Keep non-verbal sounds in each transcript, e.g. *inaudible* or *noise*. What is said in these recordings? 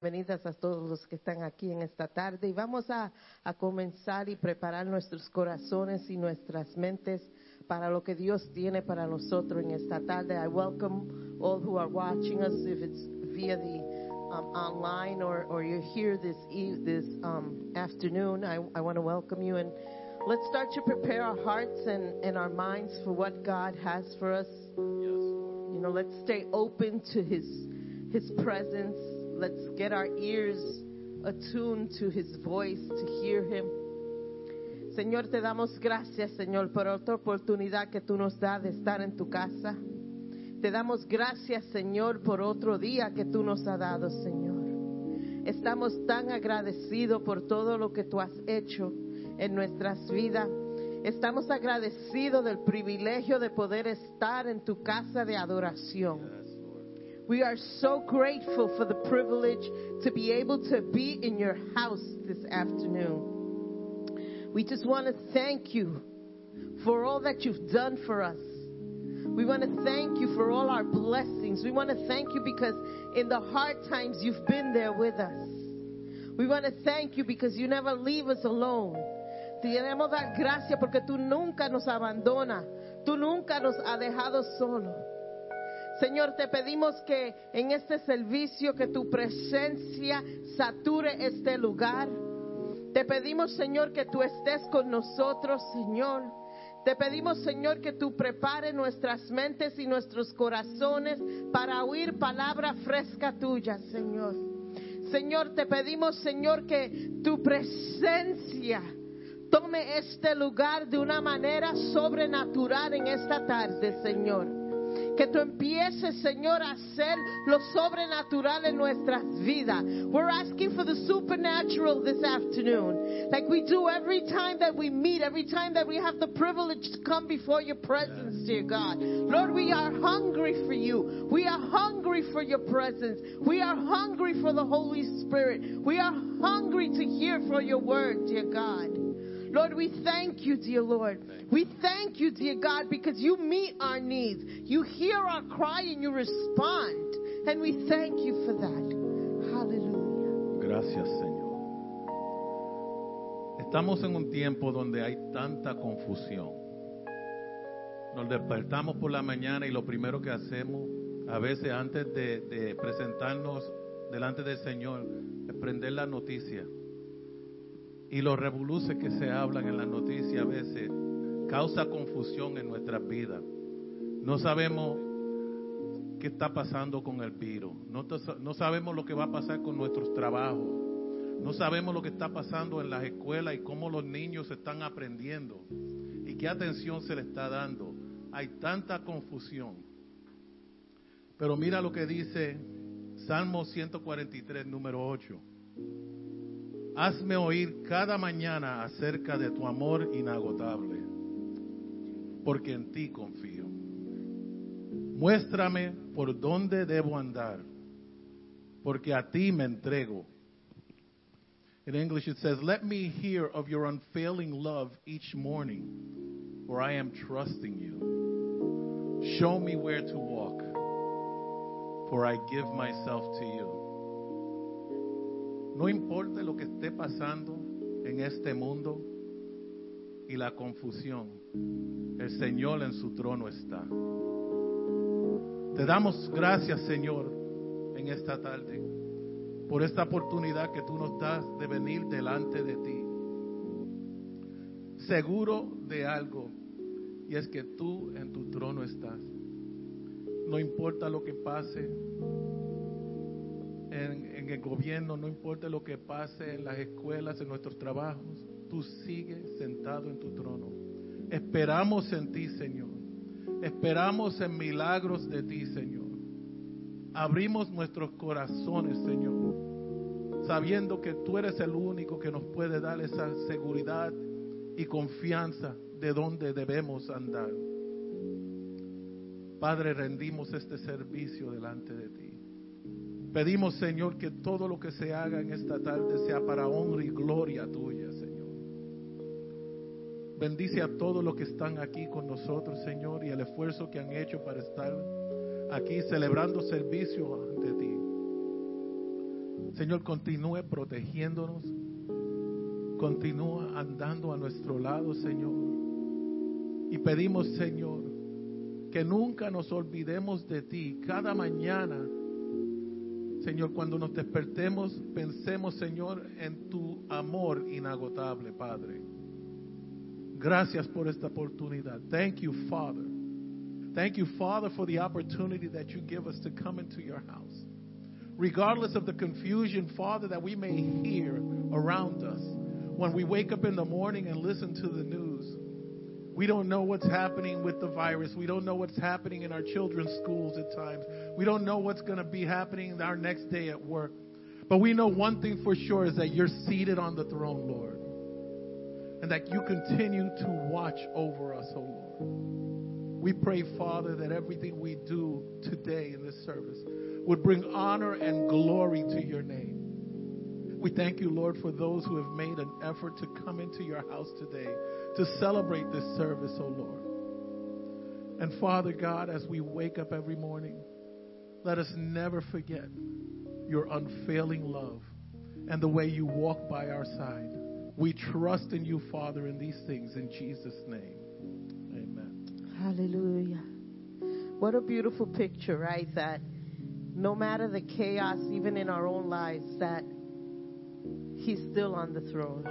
Bienvenidas a todos los que están aquí en esta tarde y vamos a, a, comenzar y preparar nuestros corazones y nuestras mentes para lo que Dios tiene para nosotros en esta tarde. I welcome all who are watching us, if it's via the um, online or, or you're here this e this um, afternoon. I, I want to welcome you and let's start to prepare our hearts and, and our minds for what God has for us. You know, let's stay open to His His presence. Let's get our ears attuned to His voice to hear Him. Señor, te damos gracias, Señor, por otra oportunidad que tú nos das de estar en tu casa. Te damos gracias, Señor, por otro día que tú nos has dado, Señor. Estamos tan agradecidos por todo lo que tú has hecho en nuestras vidas. Estamos agradecidos del privilegio de poder estar en tu casa de adoración. We are so grateful for the privilege to be able to be in your house this afternoon. We just want to thank you for all that you've done for us. We want to thank you for all our blessings. We want to thank you because in the hard times you've been there with us. We want to thank you because you never leave us alone. Te queremos gracias porque tú nunca nos abandonas. Tú nunca nos has dejado solo. Señor, te pedimos que en este servicio que tu presencia sature este lugar. Te pedimos, Señor, que tú estés con nosotros, Señor. Te pedimos, Señor, que tú prepares nuestras mentes y nuestros corazones para oír palabra fresca tuya, Señor. Señor, te pedimos, Señor, que tu presencia tome este lugar de una manera sobrenatural en esta tarde, Señor. Que tú empieces, Señor, a hacer lo sobrenatural en nuestras vidas. We're asking for the supernatural this afternoon. Like we do every time that we meet, every time that we have the privilege to come before your presence, dear God. Lord, we are hungry for you. We are hungry for your presence. We are hungry for the Holy Spirit. We are hungry to hear for your word, dear God. Lord, we thank you, dear Lord. We thank you, dear God, because you meet our needs. You hear our cry and you respond. And we thank you for that. Hallelujah. Gracias, Señor. Estamos en un tiempo donde hay tanta confusión. Nos despertamos por la mañana y lo primero que hacemos, a veces antes de, de presentarnos delante del Señor, es prender la noticia. Y los revoluces que se hablan en la noticia a veces causa confusión en nuestras vidas. No sabemos qué está pasando con el virus. No, no, sabemos lo que va a pasar con nuestros trabajos. No sabemos lo que está pasando en las escuelas y cómo los niños están aprendiendo y qué atención se le está dando. Hay tanta confusión. Pero mira lo que dice Salmo 143, número 8. Hazme oír cada mañana acerca de tu amor inagotable, porque en ti confío. Muéstrame por dónde debo andar, porque a ti me entrego. In English it says, Let me hear of your unfailing love each morning, for I am trusting you. Show me where to walk, for I give myself to you. No importa lo que esté pasando en este mundo y la confusión, el Señor en su trono está. Te damos gracias, Señor, en esta tarde, por esta oportunidad que tú nos das de venir delante de ti. Seguro de algo, y es que tú en tu trono estás. No importa lo que pase, en, el gobierno, no importa lo que pase en las escuelas, en nuestros trabajos, tú sigues sentado en tu trono. Esperamos en ti, Señor. Esperamos en milagros de ti, Señor. Abrimos nuestros corazones, Señor, sabiendo que tú eres el único que nos puede dar esa seguridad y confianza de dónde debemos andar. Padre, rendimos este servicio delante de ti. Pedimos, Señor, que todo lo que se haga en esta tarde sea para honra y gloria tuya, Señor. Bendice a todos los que están aquí con nosotros, Señor, y el esfuerzo que han hecho para estar aquí celebrando servicio ante ti. Señor, continúe protegiéndonos. Continúa andando a nuestro lado, Señor. Y pedimos, Señor, que nunca nos olvidemos de ti. Cada mañana, Señor, cuando nos despertemos, pensemos, Señor, en tu amor inagotable, Padre. Gracias por esta oportunidad. Thank you, Father. Thank you, Father, for the opportunity that you give us to come into your house. Regardless of the confusion, Father, that we may hear around us when we wake up in the morning and listen to the news. We don't know what's happening with the virus. We don't know what's happening in our children's schools at times. We don't know what's going to be happening our next day at work. But we know one thing for sure is that you're seated on the throne, Lord and that you continue to watch over us, O Lord. We pray, Father, that everything we do today in this service would bring honor and glory to your name. We thank you, Lord, for those who have made an effort to come into your house today to celebrate this service, O Lord. And Father God, as we wake up every morning, let us never forget your unfailing love and the way you walk by our side. We trust in you, Father, in these things in Jesus' name. Amen. Hallelujah. What a beautiful picture, right? That no matter the chaos, even in our own lives, that He's still on the throne.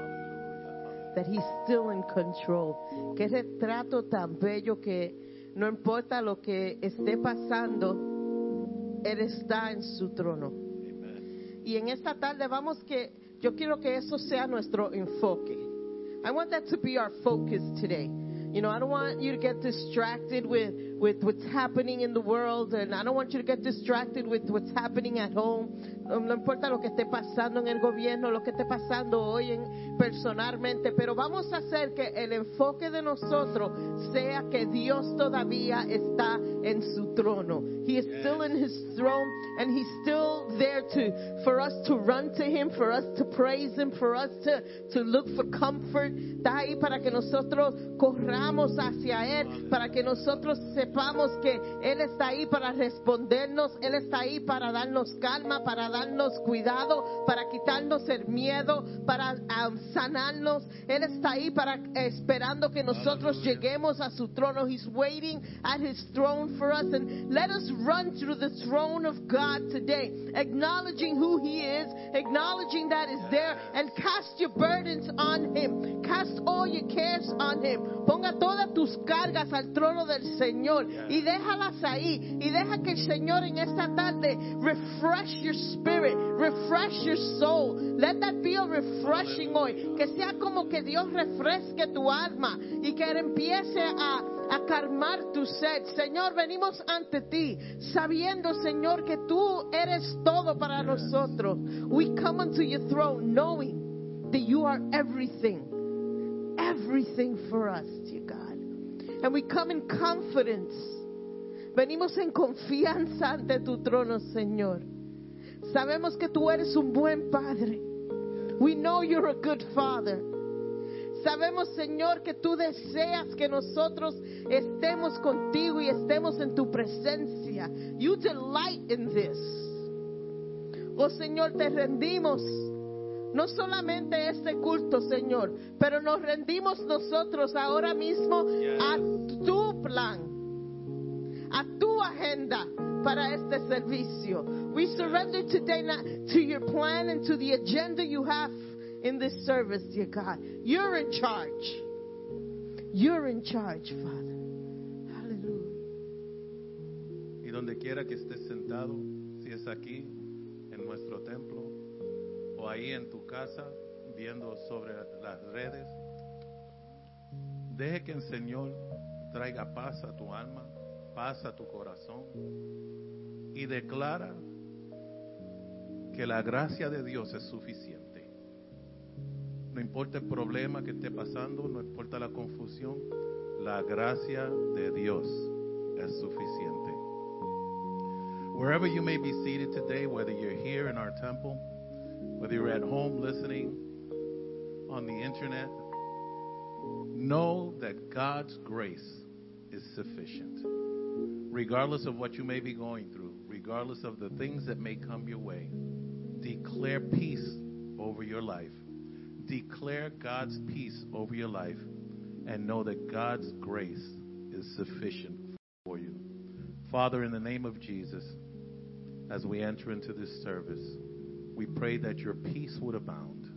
That He's still in control. Que ese trato tan bello que no importa lo que esté pasando, Él está en su trono. Amen. Y en esta tarde vamos que yo quiero que eso sea nuestro enfoque. I want that to be our focus today. You know, I don't want you to get distracted with, with what's happening in the world, and I don't want you to get distracted with what's happening at home. Um, No importa lo que esté pasando en el gobierno, lo que esté pasando hoy en, personalmente, pero vamos a hacer que el enfoque de nosotros sea que Dios todavía está en su trono. He is still in his throne, and he's still there to for us to run to him, for us to praise him, for us to, to look for comfort. Está ahí para que nosotros corramos hacia él, para que nosotros sepamos que él está ahí para respondernos, él está ahí para darnos calma, para darnos cuidado, para quitarnos el miedo, para um, sanarnos. Él está ahí para esperando que nosotros lleguemos a su trono. He's waiting at his throne for us. And let us run through the throne of God today, acknowledging who he is, acknowledging that is there, and cast your burdens on him. Cast all your cares on him. Ponga todas tus cargas al trono del Señor y déjalas ahí. Y deja que el Señor en esta tarde refresh your spirit, refresh your soul. Let that be a refreshing hoy. Que sea como que Dios refresque tu alma y que empiece a, a calmar tu sed. Señor, venimos ante ti sabiendo, Señor, que tú eres todo para nosotros. We come unto your throne knowing that you are everything, everything for us. And we come in confidence. Venimos en confianza ante tu trono, Señor. Sabemos que tú eres un buen padre. We know you're a good father. Sabemos, Señor, que tú deseas que nosotros estemos contigo y estemos en tu presencia. You delight in this. Oh Señor, te rendimos. No solamente este culto, Señor, pero nos rendimos nosotros ahora mismo a tu plan, a tu agenda para este servicio. We surrender today to your plan and to the agenda you have in this service, dear God. You're in charge. You're in charge, Father. Hallelujah. Y donde quiera que estés sentado, si es aquí, en nuestro templo, o ahí en tu casa, viendo sobre las redes, deje que el Señor traiga paz a tu alma, paz a tu corazón, y declara que la gracia de Dios es suficiente. No importa el problema que esté pasando, no importa la confusión, la gracia de Dios es suficiente. Wherever you may be seated today, whether you're here in our temple, whether you're at home listening on the internet, know that God's grace is sufficient. Regardless of what you may be going through, regardless of the things that may come your way, declare peace over your life. Declare God's peace over your life and know that God's grace is sufficient for you. Father, in the name of Jesus, as we enter into this service, we pray that your peace would abound,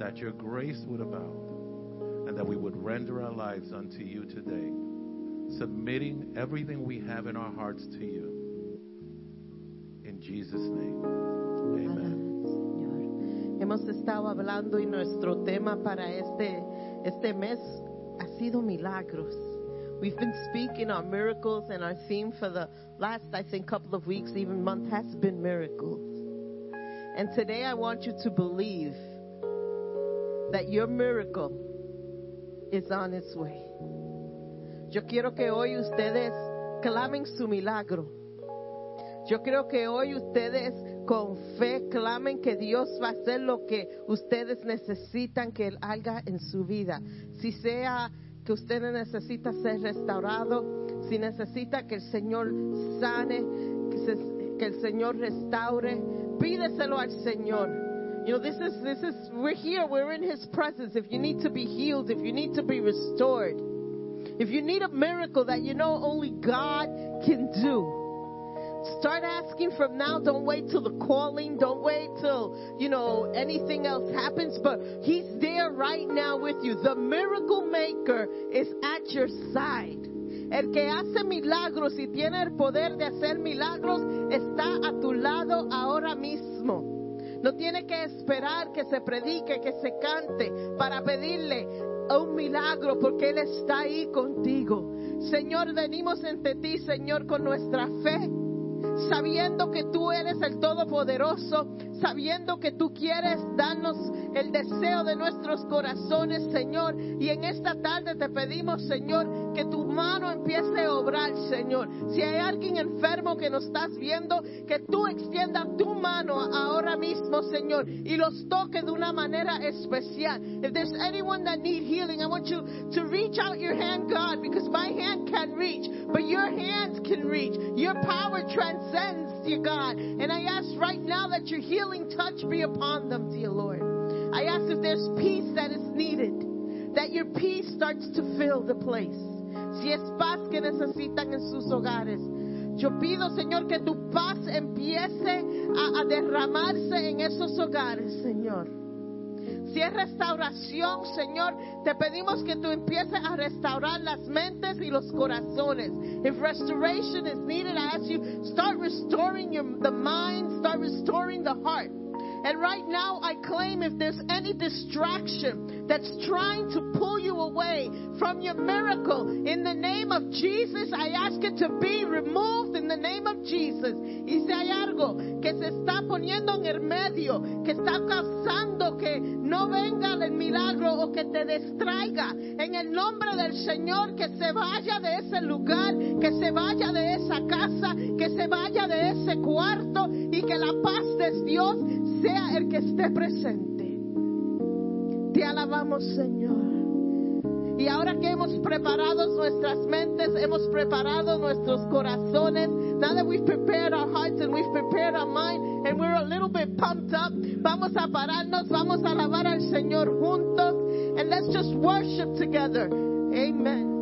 that your grace would abound, and that we would render our lives unto you today, submitting everything we have in our hearts to you. In Jesus' name, amen. Hemos estado hablando y nuestro tema para este, este mes ha sido milagros. We've been speaking on miracles, and our theme for the last, I think, couple of weeks, even month, has been miracles. And today I want you to believe that your miracle is on its way. Yo quiero que hoy ustedes clamen su milagro. Yo creo que hoy ustedes con fe clamen que Dios va a hacer lo que ustedes necesitan que Él haga en su vida. Si sea que usted necesita ser restaurado, si necesita que el Señor sane, que el Señor restaure, pídeselo al Señor. You know, this is, this is, we're here, we're in His presence. If you need to be healed, if you need to be restored, if you need a miracle that you know only God can do, Start asking from now. Don't wait till the calling. Don't wait till, you know, anything else happens. But He's there right now with you. The miracle maker is at your side. El que hace milagros y tiene el poder de hacer milagros está a tu lado ahora mismo. No tiene que esperar que se predique, que se cante para pedirle un milagro porque Él está ahí contigo. Señor, venimos ante ti, Señor, con nuestra fe sabiendo que tú eres el Todopoderoso, sabiendo que tú quieres darnos el deseo de nuestros corazones, Señor. Y en esta tarde te pedimos, Señor, que tu mano empiece a obrar, Señor. Si hay alguien enfermo que nos estás viendo, que tú extiendas tu mano ahora mismo, Señor, y los toque de una manera especial. If there's anyone that need healing, I want you to reach out your hand, God, because my hand can reach, but your hands can reach. Your power transcends, dear God. And I ask right now that your healing touch be upon them, dear Lord. I ask if there's peace that is needed, that your peace starts to fill the place. Si es paz que necesitan en sus hogares, yo pido, Señor, que tu paz empiece a, a derramarse en esos hogares, Señor. Si es restauración, Señor, te pedimos que tú empieces a restaurar las mentes y los corazones. If restoration is needed, I ask you, start restoring your, the mind, start restoring the heart. And right now, I claim if there's any distraction that's trying to pull you away from your miracle, in the name of Jesus, I ask it to be removed in the name of Jesus. Y si hay algo que se está poniendo en el medio, que está causando que no venga el milagro o que te distraiga, en el nombre del Señor, que se vaya de ese lugar, que se vaya de esa casa, que se vaya de ese cuarto y que la paz de Dios sea el que esté presente. Te alabamos, Señor. Y ahora que hemos preparado nuestras mentes, hemos preparado nuestros corazones, now that we've prepared our hearts and we've prepared our mind and we're a little bit pumped up, vamos a pararnos, vamos a alabar al Señor juntos and let's just worship together. Amen.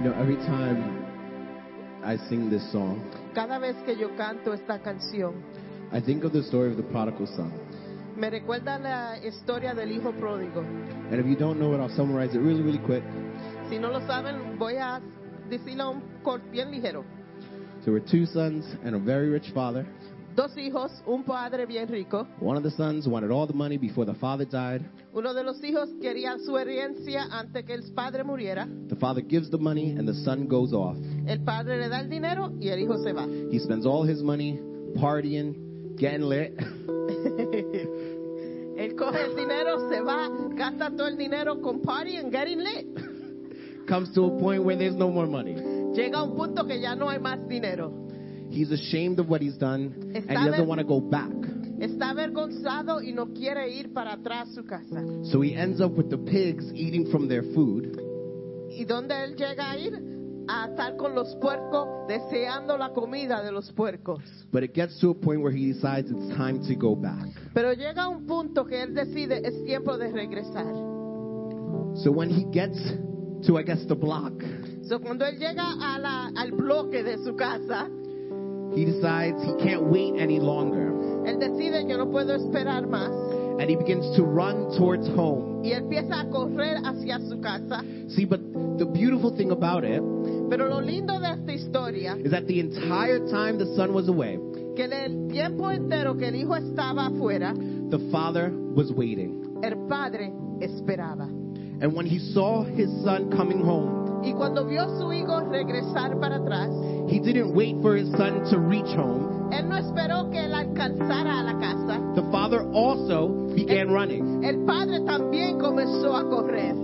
You know, every time I sing this song, Cada vez que yo canto esta canción, I think of the story of the prodigal son. me recuerda la historia del hijo pródigo. And if you don't know it, I'll summarize it really, really quick. Si no lo saben, voy a decirlo un cor- bien ligero. So there were two sons and a very rich father. Dos hijos, un padre bien rico. One of the sons wanted all the money before the father died. Uno de los hijos quería su herencia antes que el padre muriera. The father gives the money and the son goes off. El padre le da el dinero y el hijo se va. He spends all his money partying, getting lit. *laughs* Él coge el dinero, se va, gasta todo el dinero con party and getting lit. Comes to a point where there's no more money. Llega a un punto que ya no hay más dinero. He's ashamed of what he's done and he doesn't want to go back. Está avergonzado y no quiere ir para atrás a su casa. So he ends up with the pigs eating from their food. ¿Y dónde él llega a ir? A estar con los puercos, deseando la comida de los puercos. But it gets to a point where he decides it's time to go back. Pero llega un punto que él decide es tiempo de regresar. So when he gets to, I guess, the block, So, cuando él llega a la- al bloque de su casa, he decides he can't wait any longer. él decide yo no puedo esperar más And he begins to run towards home. y empieza a correr hacia su casa. See, but the beautiful thing about it Pero lo lindo de esta historia is that the entire time the son was away, que el tiempo entero que el hijo estaba afuera, the father was waiting. el padre esperaba. And when he saw his son coming home, Y cuando vio a su hijo regresar para atrás, he didn't wait for his son to reach home. él no esperó que él alcanzara a la casa. The father also began running. El padre también comenzó a correr.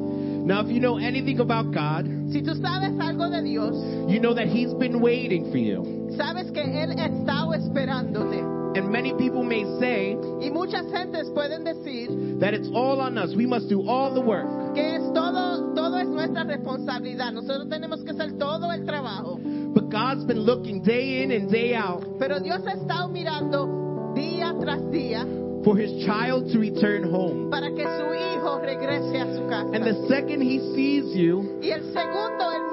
Now, if you know anything about God, Si tú sabes algo de Dios, you know that he's been waiting for you. sabes que Él estaba esperándote. And many people may say Y muchas gentes pueden decir that it's all on us. We must do all the work. Que es todo, todo es nuestra responsabilidad. Nosotros tenemos que hacer todo el trabajo. But God's been looking day in and day out Pero Dios ha estado mirando día tras día for his child to return home. para que su hijo regrese a su casa. And the second he sees you, Y el segundo, el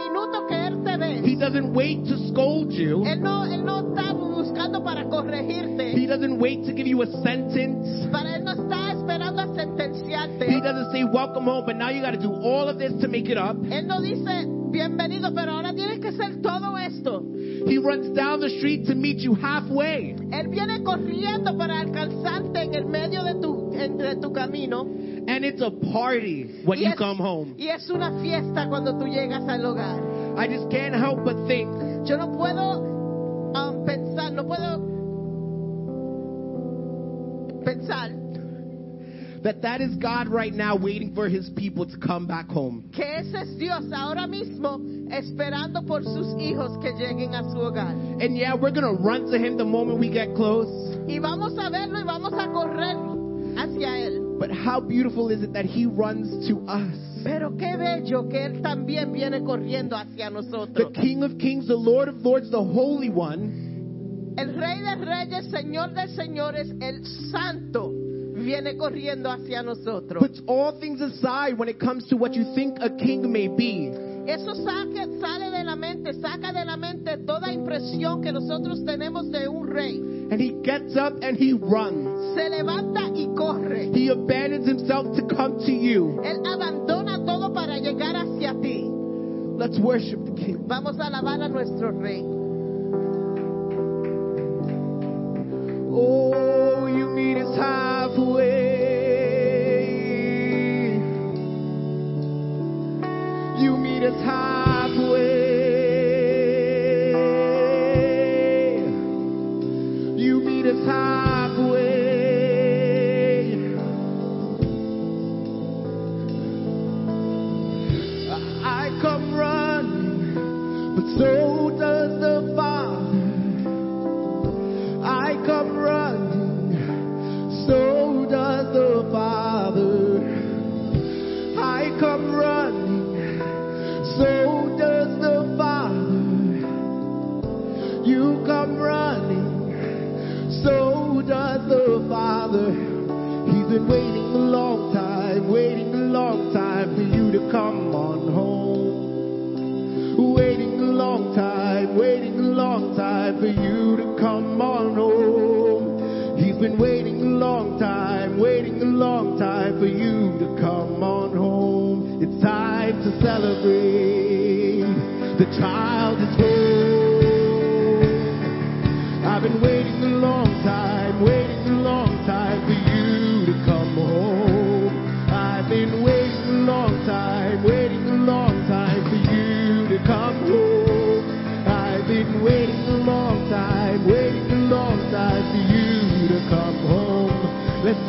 que Él te he doesn't wait to scold you. Él no, él no está buscando para He doesn't wait to give you a sentence. Para Él no está esperando a He doesn't say, Welcome home, but now you got to do all of this to make it up. Él no dice, bienvenido, pero ahora tienes que hacer todo esto. He runs down the street to meet you halfway. Él viene corriendo para alcanzarte en el medio de tu, entre tu camino. And it's a party when Y you es, come home. y es una fiesta cuando tú llegas al hogar. I just can't help but think Yo no puedo um, pensar, no puedo pensar that that is God right now waiting for his people to come back home. Que ese es Dios ahora mismo esperando por sus hijos que lleguen a su hogar. And yeah, we're going to run to him the moment we get close. Y vamos a verlo y vamos a correr hacia Él. But how beautiful is it that he runs to us? Pero qué bello que Él también viene corriendo hacia The. King of Kings, the Lord of Lords, the Holy One, El Rey de Reyes, Señor de Señores, el Santo, viene corriendo hacia nosotros. puts all things aside when it comes to what you think a king may be. Eso saque- sale de la mente, saca de la mente toda impresión que nosotros tenemos de un rey. And he gets up and he runs. Se levanta y corre. He abandons himself to come to you. Él abandona todo para llegar hacia ti. Let's worship the King. Vamos a alabar a nuestro rey. Oh, you meet us halfway. You meet for you to come on home. He's been waiting a long time, waiting a long time for you to come on home. It's time to celebrate.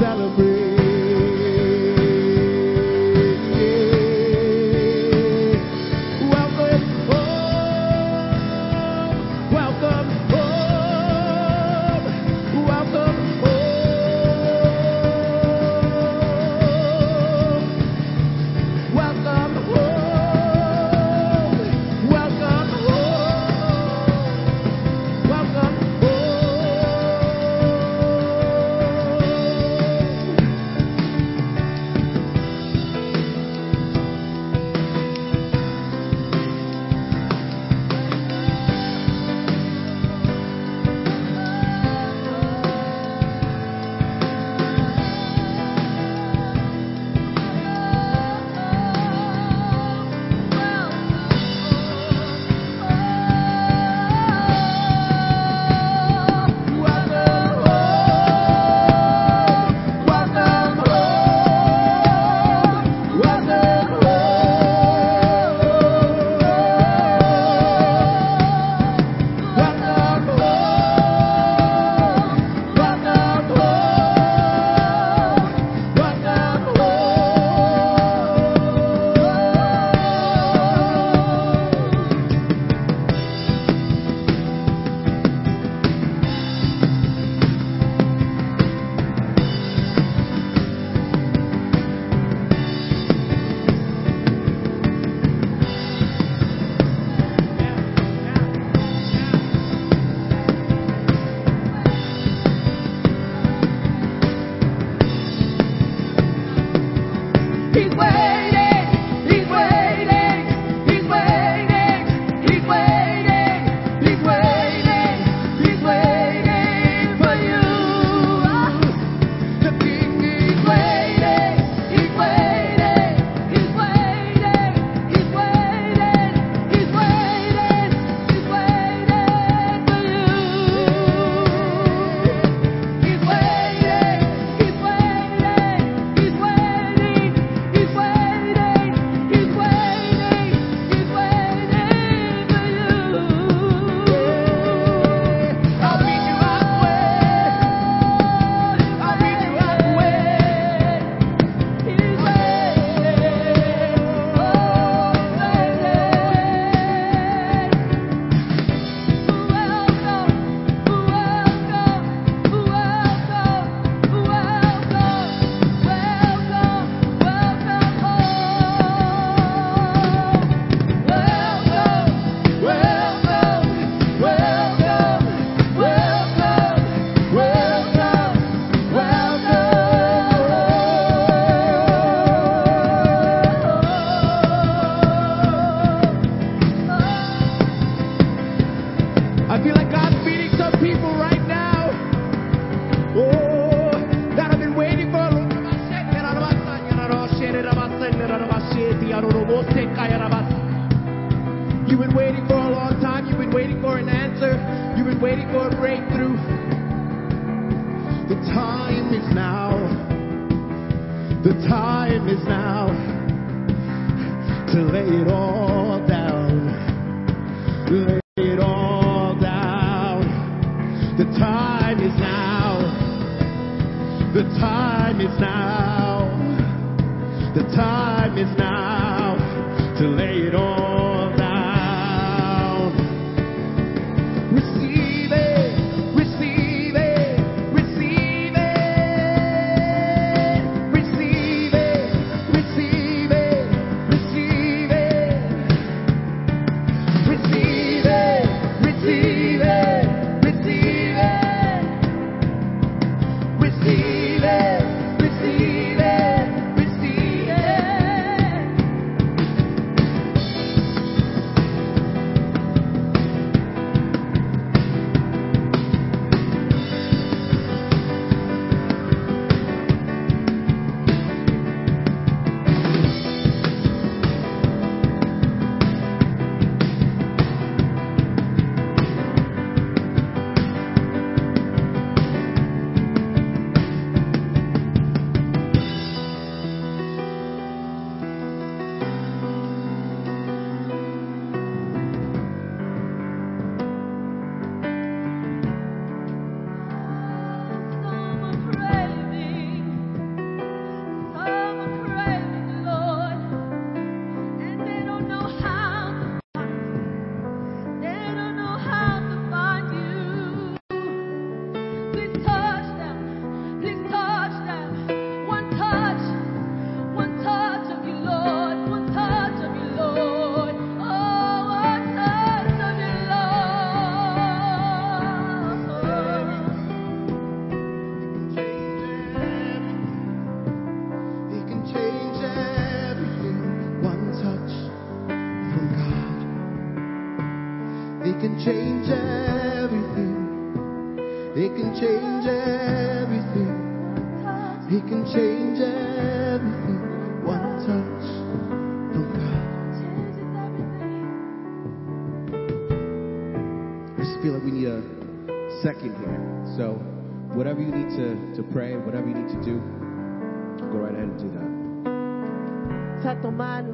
Celebrate.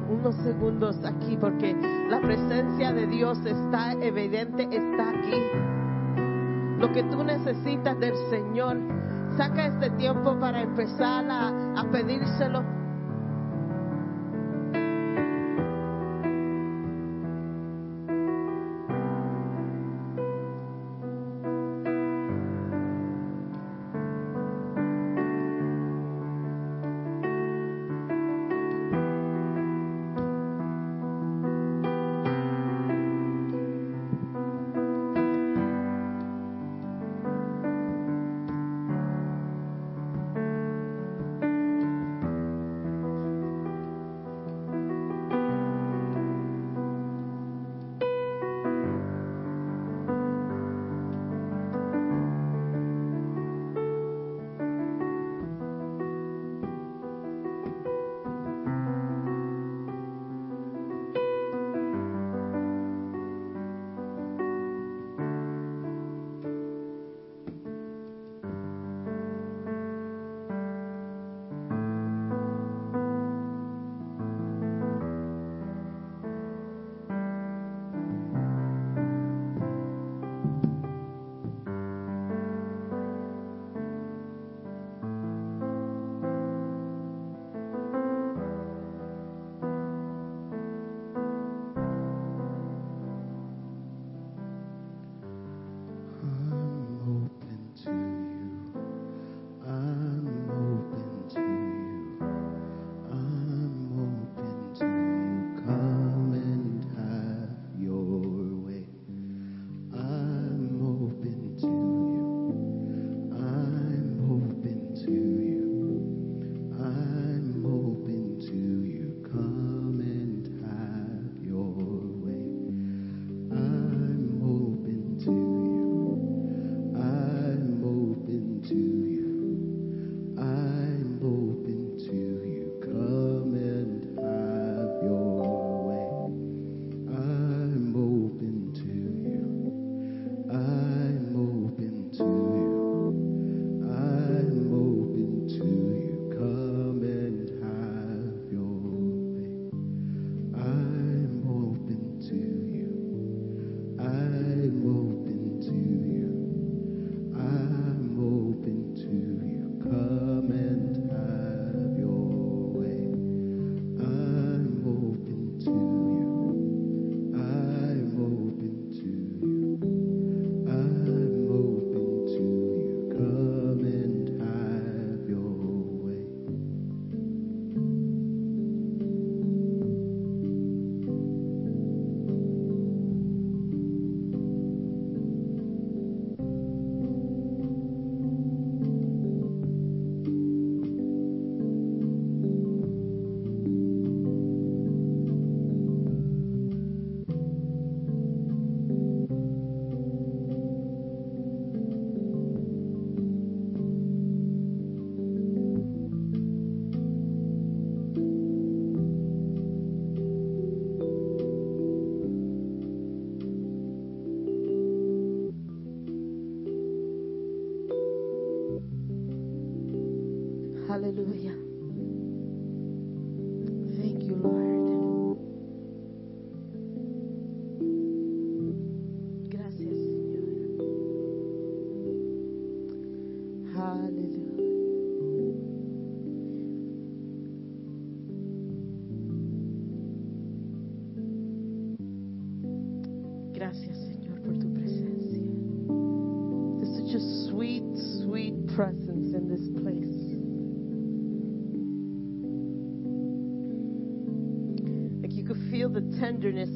unos segundos aquí porque la presencia de Dios está evidente, está aquí. Lo que tú necesitas del Señor, saca este tiempo para empezar a, pedírselo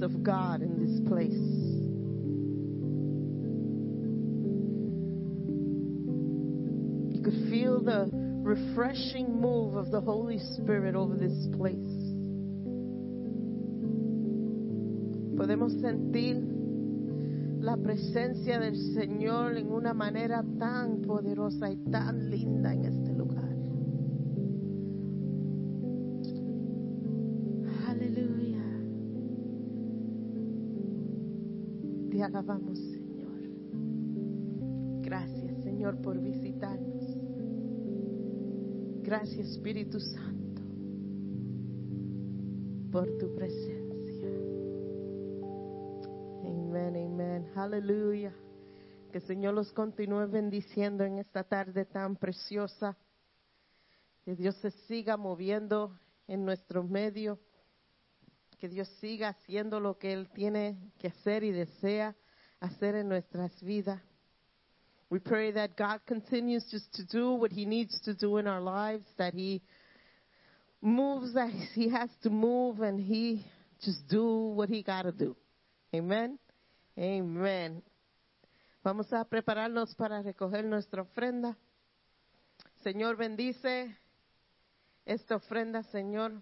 of God in this place. You could feel the refreshing move of the Holy Spirit over this place. Podemos sentir la presencia del Señor en una manera tan poderosa y tan linda en este Gracias, Espíritu Santo, por tu presencia. Amén, amén. Aleluya. Que el Señor los continúe bendiciendo en esta tarde tan preciosa. Que Dios se siga moviendo en nuestro medio. Que Dios siga haciendo lo que Él tiene que hacer y desea hacer en nuestras vidas. We pray that God continues just to do what He needs to do in our lives, that He moves as He has to move, and He just do what He got to do. Amen. Amen. Vamos a prepararnos para recoger nuestra ofrenda. Señor, bendice esta ofrenda, Señor,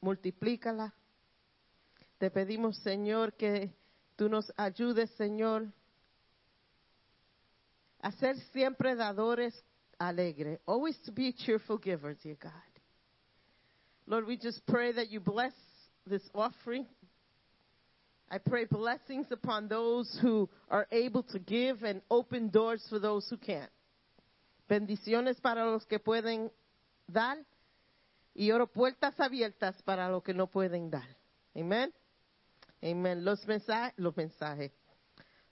multiplícala. Te pedimos, Señor, que tú nos ayudes, Señor, a ser siempre dadores alegres. Always to be cheerful givers, dear God. Lord, we just pray that you bless this offering. I pray blessings upon those who are able to give and open doors for those who can't. Bendiciones para los que pueden dar y oro puertas abiertas para los que no pueden dar. Amén. Amén. Los mensajes, los mensajes.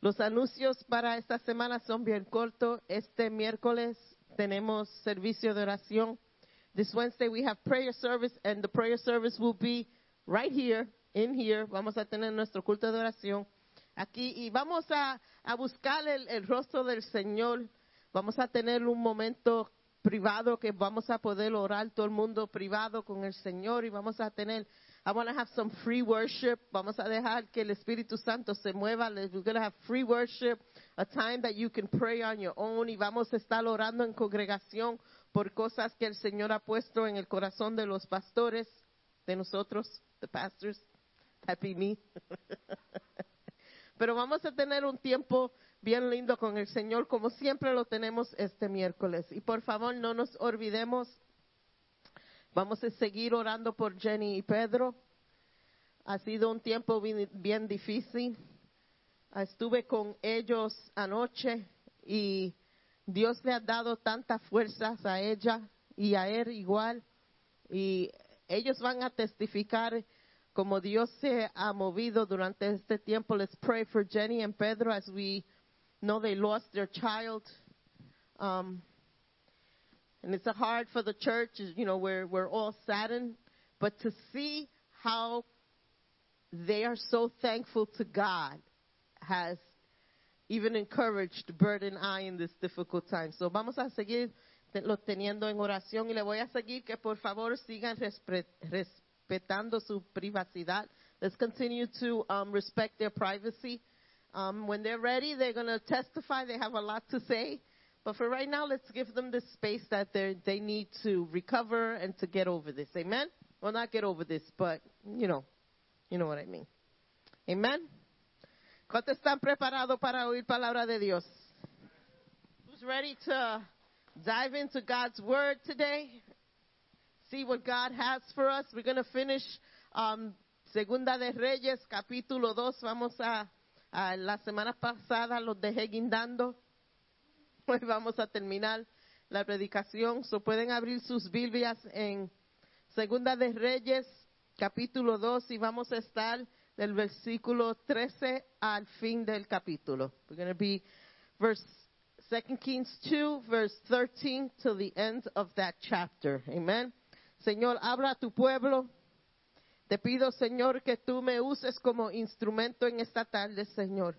Los anuncios para esta semana son bien cortos. Este miércoles tenemos servicio de oración. This Wednesday we have prayer service and the prayer service will be right here in here, vamos a tener nuestro culto de oración aquí y vamos a, a buscar el, el, rostro del Señor. Vamos a tener un momento privado que vamos a poder orar todo el mundo privado con el Señor y vamos a tener, I want to have some free worship. Vamos a dejar que el Espíritu Santo se mueva. We're going to have free worship, a time that you can pray on your own y vamos a estar orando en congregación por cosas que el Señor ha puesto en el corazón de los pastores, de nosotros, the pastors. Happy me. *laughs* Pero vamos a tener un tiempo bien lindo con el Señor, como siempre lo tenemos este miércoles. Y por favor, no nos olvidemos, vamos a seguir orando por Jenny y Pedro. Ha sido un tiempo bien, bien difícil. Estuve con ellos anoche y Dios le ha dado tantas fuerzas a ella y a él igual. Y ellos van a testificar como Dios se ha movido durante este tiempo. Let's pray for Jenny and Pedro as we know they lost their child. Um, and it's hard for the church, you know, we're, we're all saddened. But to see how they are so thankful to God has even encouraged Bert and I in this difficult time. So vamos a seguir lo teniendo en oración y le voy a seguir que por favor sigan respetando su privacidad. Let's continue to um, respect their privacy. Um, when they're ready, they're going to testify. They have a lot to say. But for right now, let's give them the space that they need to recover and to get over this. Amen? Well, not get over this, but, you know, you know what I mean. Amen? ¿Cuántos están preparados para oír palabra de Dios? Who's ready to dive into God's Word today? See what God has for us. We're going to finish um, Segunda de Reyes, capítulo 2. Vamos a, a, la semana pasada los dejé guindando. Hoy vamos a terminar la predicación. So pueden abrir sus Biblias en Segunda de Reyes, capítulo 2, y vamos a estar del versículo 13 al fin del capítulo. We're going to be verse 2 Kings 2, verse 13 till the end of that chapter. Amen. Señor, habla a tu pueblo. Te pido, Señor, que tú me uses como instrumento en esta tarde, Señor.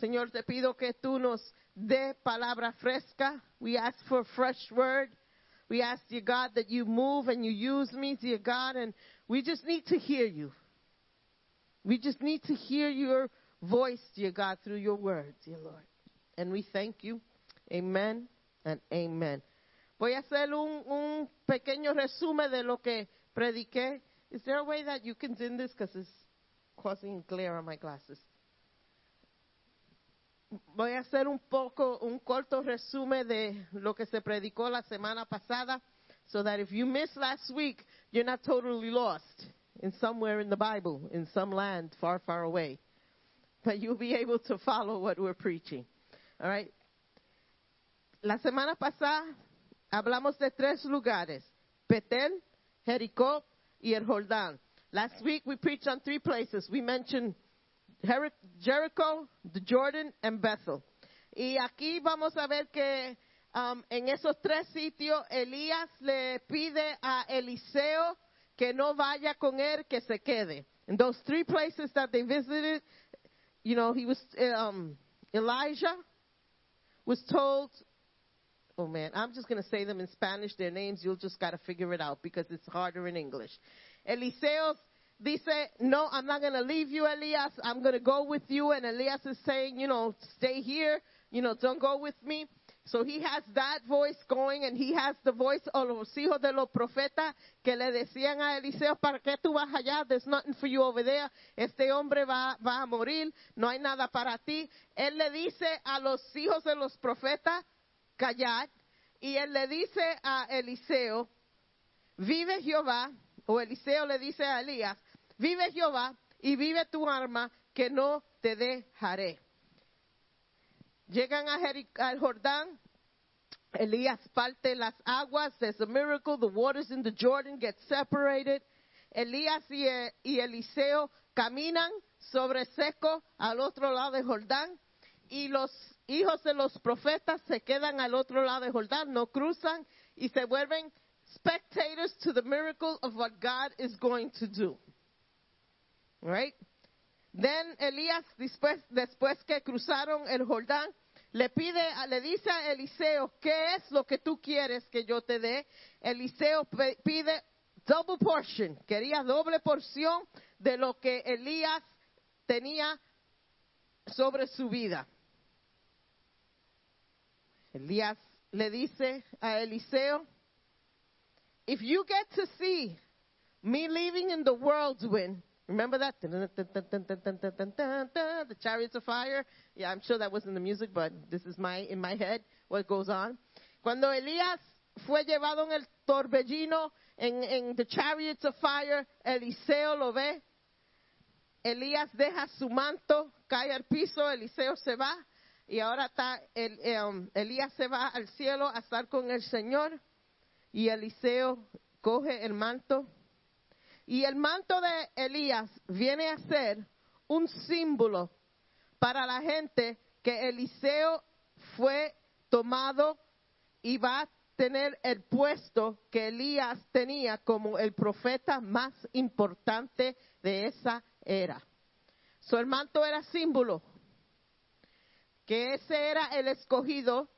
Señor, te pido que tú nos dé palabra fresca. We ask for fresh word. We ask, dear God, that you move and you use me, dear God, and we just need to hear you. We just need to hear your voice, dear God, through your word, dear Lord. And we thank you. Amen and amen. Voy a hacer un, un pequeño resumen de lo que prediqué. Is there a way that you can dim this because it's causing glare on my glasses? Voy a hacer un poco, un corto resumen de lo que se predicó la semana pasada, so that if you missed last week, you're not totally lost in somewhere in the Bible, in some land far, far away. But you'll be able to follow what we're preaching. All right. La semana pasada hablamos de tres lugares: Jericó y el Jordán. Last week we preached on three places. We mentioned Jericho, Jordan, and Bethel. Y aquí vamos a ver que um, en esos tres sitios Elías le pide a Eliseo que no vaya con él, que se quede. In those three places that they visited, you know, he was um, Elijah was told. Oh man, I'm just going to say them in Spanish. Their names, you'll just got to figure it out because it's harder in English. Eliseo dice, No, I'm not going to leave you, Elias. I'm going to go with you. And Elias is saying, You know, stay here. You know, don't go with me. So he has that voice going, and he has the voice of los hijos de los profetas que le decían a Eliseo, ¿para qué tú vas allá? There's nothing for you over there. Este hombre va, va a morir. No hay nada para ti. Él le dice a los hijos de los profetas, callad. Y él le dice a Eliseo, vive Jehová, o Eliseo le dice a Elías, vive Jehová y vive tu arma, que no te dejaré. Llegan a Jeri- al Jordán, Elías parte las aguas, there's a miracle, the waters in the Jordan get separated. Elías y, y Eliseo caminan sobre seco al otro lado de Jordán y los hijos de los profetas se quedan al otro lado de Jordán, no cruzan y se vuelven spectators to the miracle of what God is going to do. Right? Then Elías, después, después que cruzaron el Jordán, le pide, le dice a Eliseo, ¿qué es lo que tú quieres que yo te dé? Eliseo pide double portion, quería doble porción de lo que Elías tenía sobre su vida. Elías le dice a Eliseo, if you get to see me living in the whirlwind, remember that? The chariots of fire. Yeah, I'm sure that wasn't the music, but this is my in my head what goes on. Cuando Elías fue llevado en el torbellino, en, en the chariots of fire, Eliseo lo ve. Elías deja su manto, cae al piso, Eliseo se va y ahora está el, eh, um, Elías se va al cielo a estar con el Señor y Eliseo coge el manto y el manto de Elías viene a ser un símbolo para la gente que Eliseo fue tomado y va a tener el puesto que Elías tenía como el profeta más importante de esa era. Su manto era símbolo que ese era el escogido,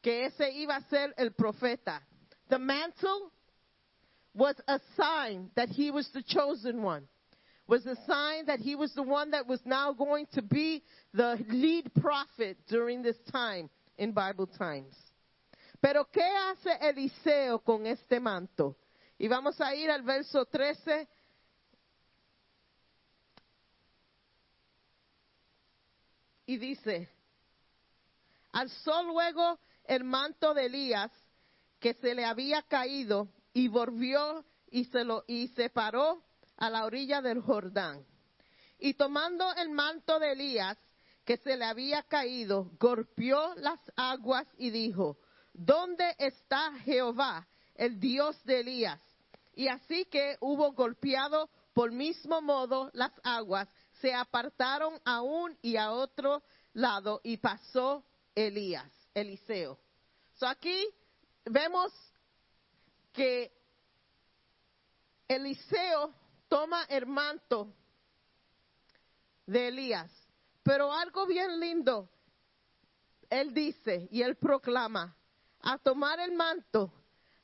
que ese iba a ser el profeta. The mantle was a sign that he was the chosen one. Was a sign that he was the one that was now going to be the lead prophet during this time in Bible times. Pero ¿qué hace Eliseo con este manto? Y vamos a ir al verso 13. Y dice, alzó luego el manto de Elías que se le había caído y volvió y se lo y se paró a la orilla del Jordán. Y tomando el manto de Elías que se le había caído, golpeó las aguas y dijo, ¿dónde está Jehová, el Dios de Elías? Y así que hubo golpeado por mismo modo las aguas, se apartaron a un y a otro lado y pasó Elías, Eliseo. So aquí vemos que Eliseo toma el manto de Elías. Pero algo bien lindo, él dice y él proclama, a tomar el manto,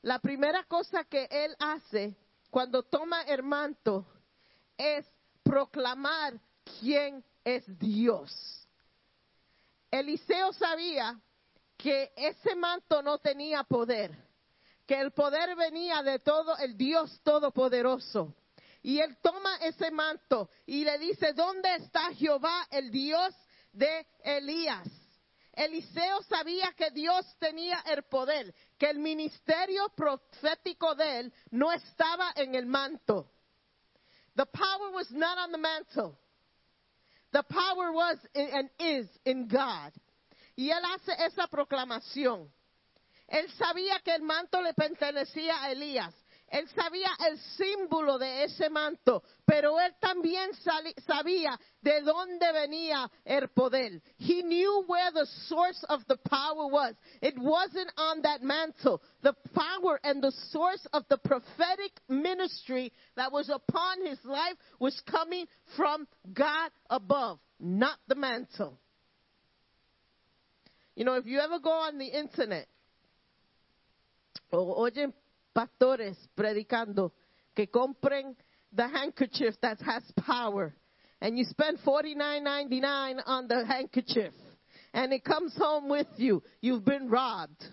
la primera cosa que él hace cuando toma el manto es proclamar quién es Dios. Eliseo sabía que ese manto no tenía poder, que el poder venía de todo el Dios Todopoderoso. Y él toma ese manto y le dice, ¿dónde está Jehová, el Dios de Elías? Eliseo sabía que Dios tenía el poder, que el ministerio profético de él no estaba en el manto. The power was not on the mantle. The power was and is in God. Y él hace esa proclamación. Él sabía que el manto le pertenecía a Elías. Él sabía el símbolo de ese manto, pero él también sabía de dónde venía el poder. He knew where the source of the power was. It wasn't on that mantle. The power and the source of the prophetic ministry that was upon his life was coming from God above, not the mantle. You know, if you ever go on the internet o oyen pastores predicando que compren the handkerchief that has power and you spend $49.99 on the handkerchief and it comes home with you, you've been robbed.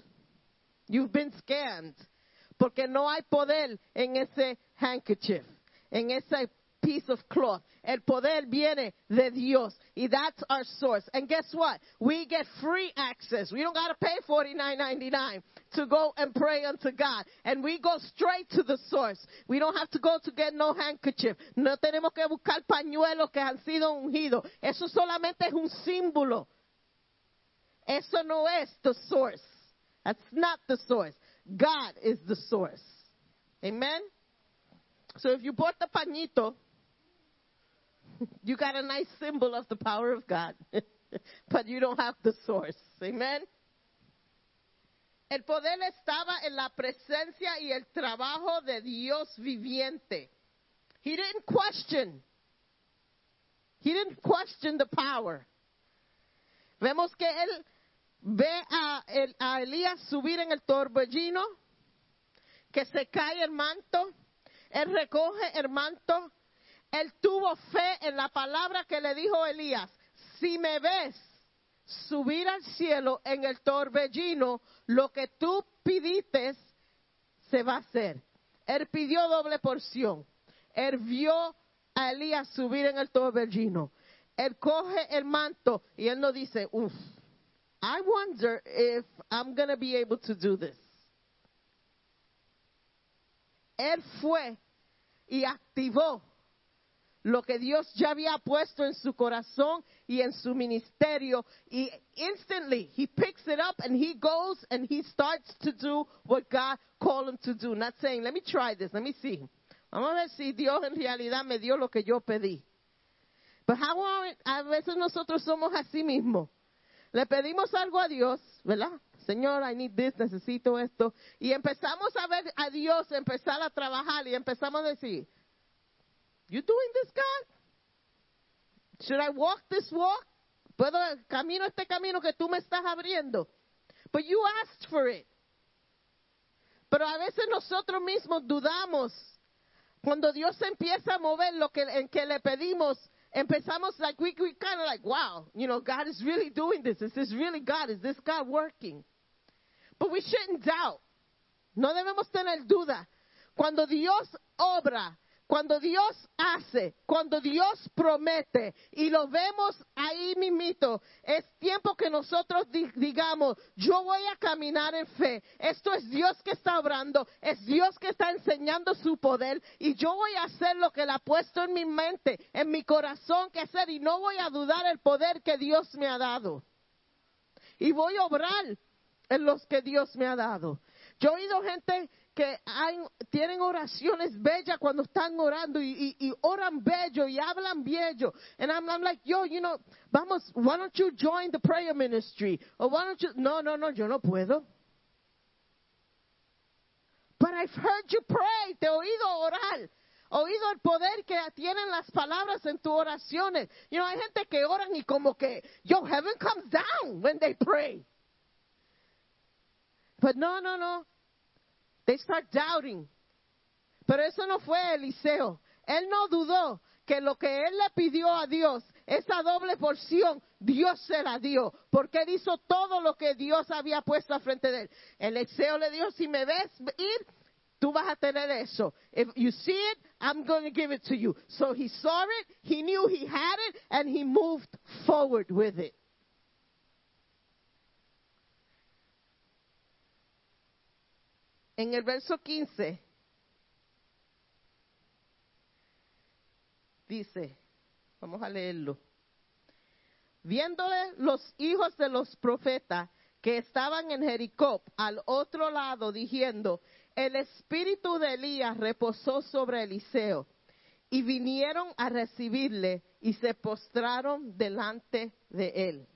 You've been scammed. Porque no hay poder en ese handkerchief, en ese piece of cloth. El poder viene de Dios. And that's our source. And guess what? We get free access. We don't got to pay $49.99 to go and pray unto God. And we go straight to the source. We don't have to go to get no handkerchief. No tenemos que buscar pañuelos que han sido ungidos. Eso solamente es un símbolo. Eso no es the source. That's not the source. God is the source. Amen? So if you bought the pañito, *laughs* you got a nice symbol of the power of God, *laughs* but you don't have the source. Amen? El poder estaba en la presencia y el trabajo de Dios viviente. He didn't question. He didn't question the power. Vemos que él ve a, a Elías subir en el torbellino, que se cae el manto, él recoge el manto, él tuvo fe en la palabra que le dijo Elías, si me ves subir al cielo en el torbellino, lo que tú pidiste se va a hacer. Él pidió doble porción. Él vio a Elías subir en el torbellino. Él coge el manto y él no dice, uff, I wonder if I'm going to be able to do this. Él fue y activó lo que Dios ya había puesto en su corazón y en su ministerio. Y instantly he picks it up and he goes and he starts to do what God called him to do. Not saying, let me try this, let me see. Vamos a ver si Dios en realidad me dio lo que yo pedí. But how are, a veces nosotros somos así mismo. Le pedimos algo a Dios, ¿verdad? Señor, I need this, necesito esto. Y empezamos a ver a Dios empezar a trabajar y empezamos a decir, You doing this, God? Should I walk this walk? ¿Puedo camino este camino que tú me estás abriendo? But you asked for it. Pero a veces nosotros mismos dudamos. Cuando Dios empieza a mover lo que, en que le pedimos, empezamos like we, we kind of like, wow, you know, God is really doing this. Is this really God? Is this God working? But we shouldn't doubt. No debemos tener duda. Cuando Dios obra, cuando Dios hace, cuando Dios promete y lo vemos ahí mismito, es tiempo que nosotros di- digamos, yo voy a caminar en fe. Esto es Dios que está obrando, es Dios que está enseñando su poder y yo voy a hacer lo que Él ha puesto en mi mente, en mi corazón que hacer y no voy a dudar el poder que Dios me ha dado. Y voy a obrar en los que Dios me ha dado. Yo he oído gente que tienen oraciones bellas cuando están orando y oran bello y hablan bello. And I'm, I'm like, yo, you know, vamos, why don't you join the prayer ministry? Or why don't you, no, no, no, yo no puedo. But I've heard you pray, te he oído orar. Oído el poder que tienen las palabras en tus oraciones. You know, hay gente que oran y como que, yo, heaven comes down when they pray. But no, no, no. They start doubting. Pero eso no fue Eliseo. Él no dudó que lo que él le pidió a Dios, esa doble porción, Dios se la dio. Porque él hizo todo lo que Dios había puesto al frente de él. Eliseo le dijo, si me ves ir, tú vas a tener eso. If you see it, I'm going to give it to you. So he saw it, he knew he had it, and he moved forward with it. En el verso 15 dice, vamos a leerlo. Viéndole los hijos de los profetas que estaban en Jericó al otro lado, diciendo, el espíritu de Elías reposó sobre Eliseo. Y vinieron a recibirle y se postraron delante de él.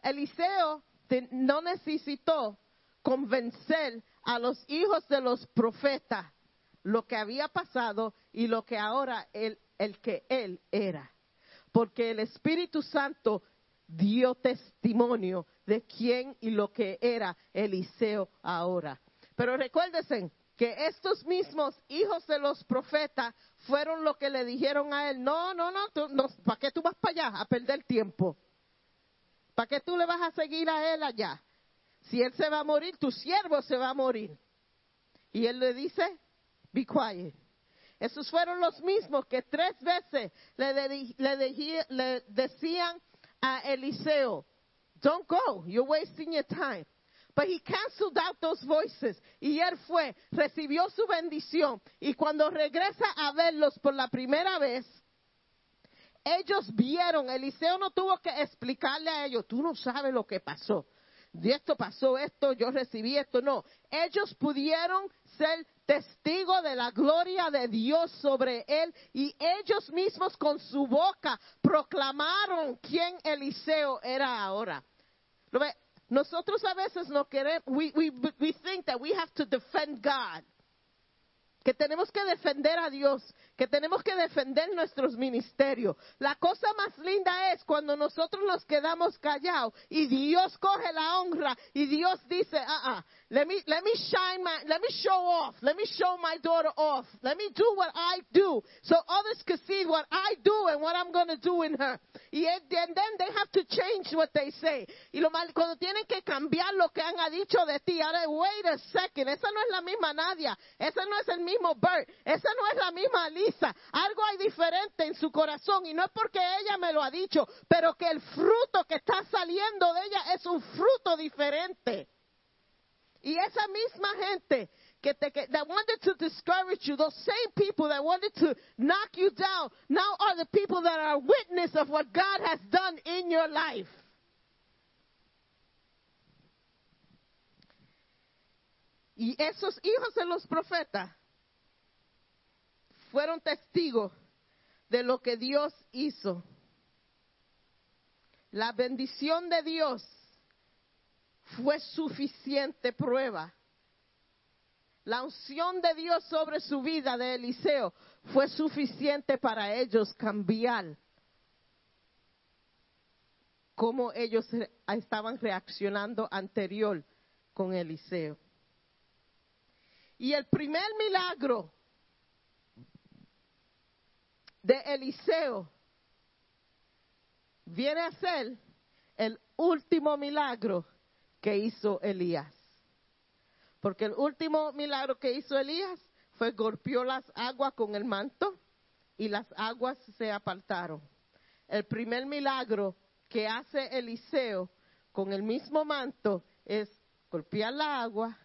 Eliseo no necesitó convencer a los hijos de los profetas lo que había pasado y lo que ahora él, el que él era. Porque el Espíritu Santo dio testimonio de quién y lo que era Eliseo ahora. Pero recuérdense que estos mismos hijos de los profetas fueron los que le dijeron a él, no, no, no, tú- no ¿para qué tú vas para allá a perder tiempo? ¿Para qué tú le vas a seguir a él allá? Si él se va a morir, tu siervo se va a morir. Y él le dice, be quiet. Esos fueron los mismos que tres veces le, decían a Eliseo, don't go, you're wasting your time. But he canceled out those voices. Y él fue, recibió su bendición. Y cuando regresa a verlos por la primera vez, ellos vieron, Eliseo no tuvo que explicarle a ellos, tú no sabes lo que pasó. De esto pasó esto, yo recibí esto, no. Ellos pudieron ser testigos de la gloria de Dios sobre él y ellos mismos con su boca proclamaron quién Eliseo era ahora. Nosotros a veces no queremos, we, we think that we have to defend God que tenemos que defender a Dios, que tenemos que defender nuestros ministerios. La cosa más linda es cuando nosotros nos quedamos callados y Dios coge la honra y Dios dice, ah, ah, let me, let me shine my, let me show off, let me show my daughter off, let me do what I do so others can see what I do and what I'm going to do in her. Y then they have to change what they say. Y cuando tienen que cambiar lo que han dicho de ti, ahora, wait a second, esa no es la misma Nadia, esa no es el mismo Bert, esa no es la misma Lisa. Algo hay diferente en su corazón y no es porque ella me lo ha dicho, pero que el fruto que está saliendo de ella es un fruto diferente. Y esa misma gente que te, que, that wanted to discourage you, those same people that wanted to knock you down, now are the people that are witness of what God has done in your life. Y esos hijos de los profetas fueron testigos de lo que Dios hizo. La bendición de Dios fue suficiente prueba. La unción de Dios sobre su vida de Eliseo fue suficiente para ellos cambiar cómo ellos estaban reaccionando anterior con Eliseo. Y el primer milagro de Eliseo viene a ser el último milagro que hizo Elías. Porque el último milagro que hizo Elías fue golpeó las aguas con el manto y las aguas se apartaron. El primer milagro que hace Eliseo con el mismo manto es golpear la agua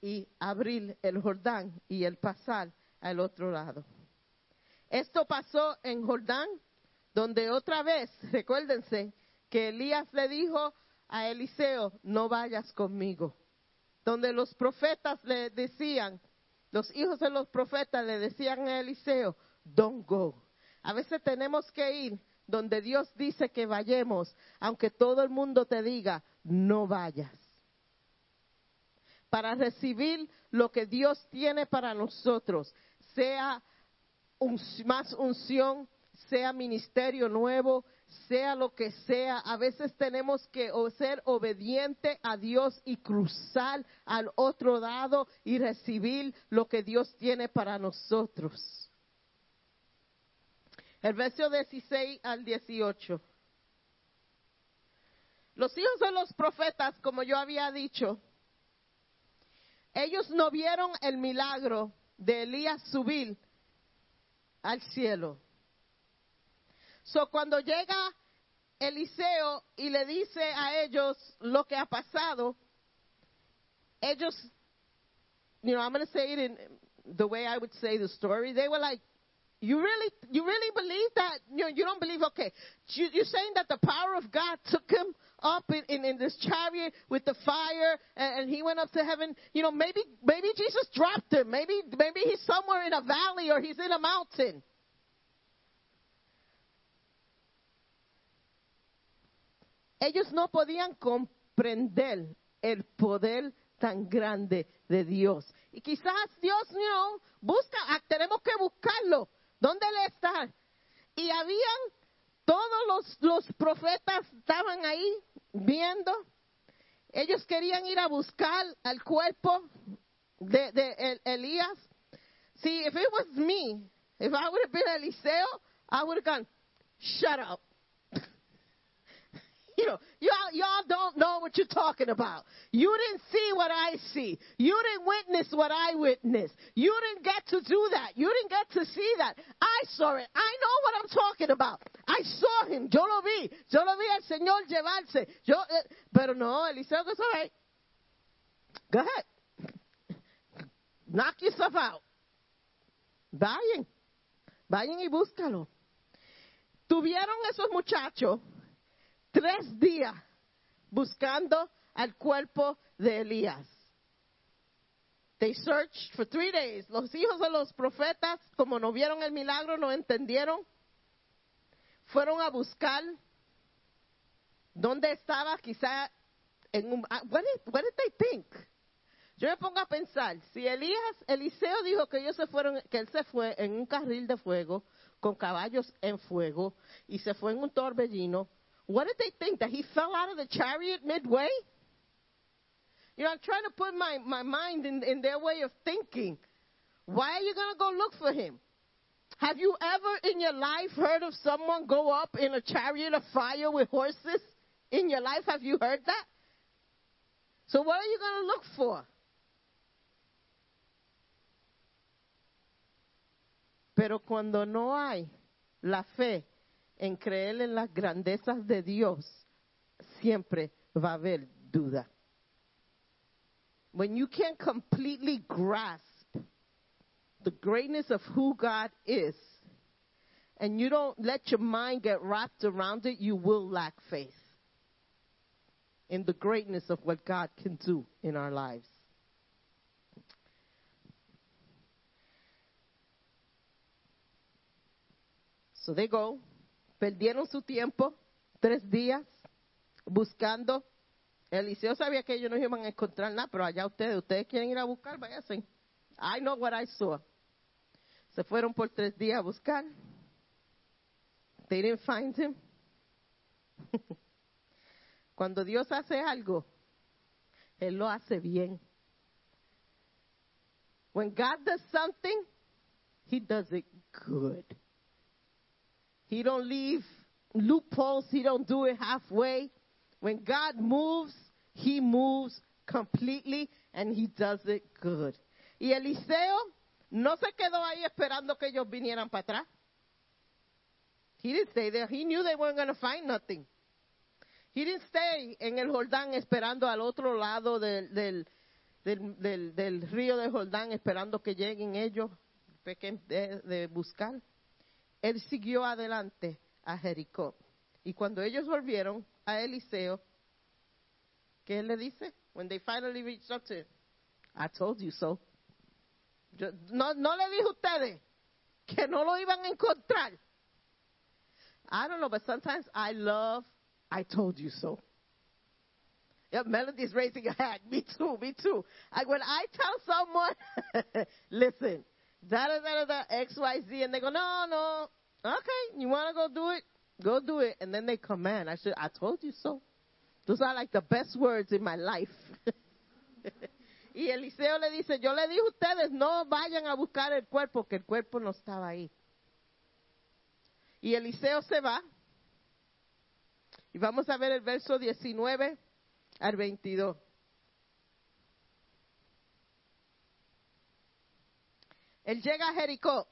y abrir el Jordán y el pasar al otro lado. Esto pasó en Jordán, donde otra vez, *laughs* recuérdense, que Elías le dijo a Eliseo, no vayas conmigo. Donde los profetas le decían, los hijos de los profetas le decían a Eliseo, don't go. A veces tenemos que ir donde Dios dice que vayamos, aunque todo el mundo te diga, no vayas. Para recibir lo que Dios tiene para nosotros, sea un- más unción, sea ministerio nuevo, sea lo que sea, a veces tenemos que ser obediente a Dios y cruzar al otro lado y recibir lo que Dios tiene para nosotros. El verso 16 al 18. Los hijos de los profetas, como yo había dicho, ellos no vieron el milagro de Elías subir al cielo. So, cuando llega Eliseo y le dice a ellos lo que ha pasado, ellos, you know, I'm going to say it in the way I would say the story. They were like, you really, you really believe that? You, you don't believe, okay. You, you're saying that the power of God took him up in, in, in this chariot with the fire and, and he went up to heaven. You know, maybe, maybe Jesus dropped him. Maybe, maybe he's somewhere in a valley or he's in a mountain. ellos no podían comprender el poder tan grande de Dios. Y quizás Dios, you know, busca, ah, tenemos que buscarlo. ¿Dónde él está? Y habían, todos los, los profetas estaban ahí viendo. Ellos querían ir a buscar al cuerpo de, de El- Elías. See, if it was me, if I would have been Eliseo, I would have gone, shut up. *laughs* You know, y'all, y'all don't know what you're talking about. You didn't see what I see. You didn't witness what I witnessed. You didn't get to do that. You didn't get to see that. I saw it. I know what I'm talking about. I saw him. Yo lo vi. Yo lo vi al Señor llevarse. Yo, eh, pero no, Eliseo goes, all right. Go ahead. Knock yourself out. Vayan. Vayan y búscalo. Tuvieron esos muchachos tres días buscando al cuerpo de Elías. They searched for three days. Los hijos de los profetas, como no vieron el milagro, no entendieron. Fueron a buscar dónde estaba, quizá en un. ah, What did, they think? Yo me pongo a pensar, si Elías, Eliseo dijo que ellos se fueron, que él se fue en un carril de fuego con caballos en fuego y se fue en un torbellino, what did they think? That he fell out of the chariot midway? You know, I'm trying to put my, my mind in, in their way of thinking. Why are you going to go look for him? Have you ever in your life heard of someone go up in a chariot of fire with horses? In your life, have you heard that? So what are you going to look for? Pero cuando no hay la fe en creer en las grandezas de Dios, siempre va a haber duda. When you can't completely grasp the greatness of who God is, and you don't let your mind get wrapped around it, you will lack faith in the greatness of what God can do in our lives. So they go, perdieron su tiempo, tres días, buscando. Eliseo sabía que ellos no iban a encontrar nada, pero allá ustedes, ustedes quieren ir a buscar, váyanse. I know what I saw. Se fueron por tres días a buscar. They didn't find him. *laughs* Cuando Dios hace algo, Él lo hace bien. When God does something, He does it good. He don't leave loopholes. He don't do it halfway. When God moves, He moves completely and He does it good. Y Eliseo no se quedó ahí esperando que ellos vinieran para atrás. He didn't stay there. He knew they weren't going to find nothing. He didn't stay en el Jordán esperando al otro lado del, del, del, río de Jordán esperando que lleguen ellos de, de buscar. Él siguió adelante a Jericó. Y cuando ellos volvieron a Eliseo, ¿Qué él le dice? When they finally reached up to him. I told you so. Yo- no, no le dije a ustedes que no lo iban a encontrar. I don't know, but sometimes I love, I told you so. Yeah, Melody's raising her hand. Me too, me too. Like when I tell someone, *laughs* listen, da da da da X, Y, Z, and they go, no, no, okay, you want to go do it? Go do it. And then they command. I should, I told you so. Those are like the best words in my life. *laughs* y Eliseo le dice, yo le dije a ustedes, no vayan a buscar el cuerpo, que el cuerpo no estaba ahí. Y Eliseo se va. Y vamos a ver el verso 19 al 22. Él llega a Jericó.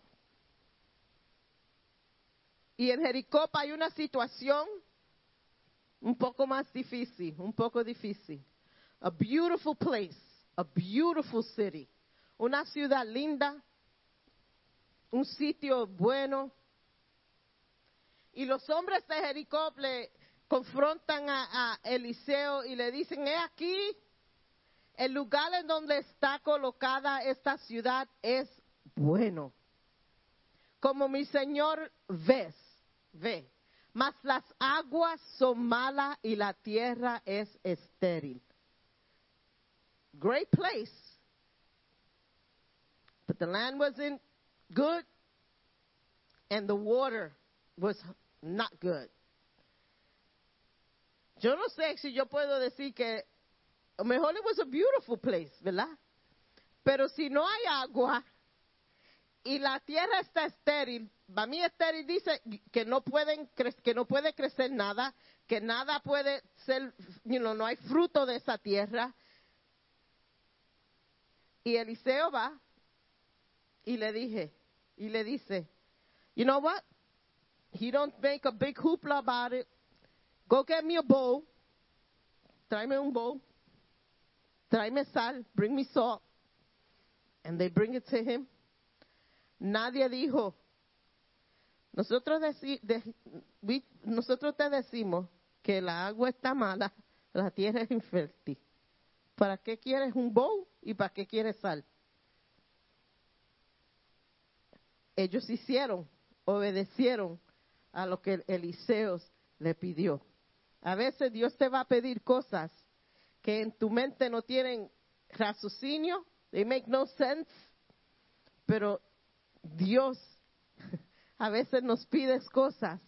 Y en Jericó hay una situación un poco más difícil, un poco difícil. A beautiful place, a beautiful city. Una ciudad linda, un sitio bueno. Y los hombres de Jericó le confrontan a, a Eliseo y le dicen, he aquí, el lugar en donde está colocada esta ciudad es bueno. Como mi Señor ves, ve. Mas las aguas son malas y la tierra es estéril. Great place. But the land wasn't good and the water was not good. Yo no sé si yo puedo decir que mejor it was a beautiful place, ¿verdad? Pero si no hay agua y la tierra está estéril, mí estéril dice que no pueden que no puede crecer nada, que nada puede ser, you know, no hay fruto de esa tierra. Y Eliseo va y le dije, y le dice, you know what? He don't make a big hoopla about it. Go get me a bowl. Tráeme un bowl. Tráeme sal. Bring me salt. And they bring it to him. Nadie dijo, nosotros, nosotros te decimos que la agua está mala, la tierra es infértil. ¿Para qué quieres un bowl y para qué quieres sal? Ellos hicieron, obedecieron a lo que Eliseo le pidió. A veces Dios te va a pedir cosas que en tu mente no tienen raciocinio, they make no sense, pero Dios *laughs* a veces nos pide cosas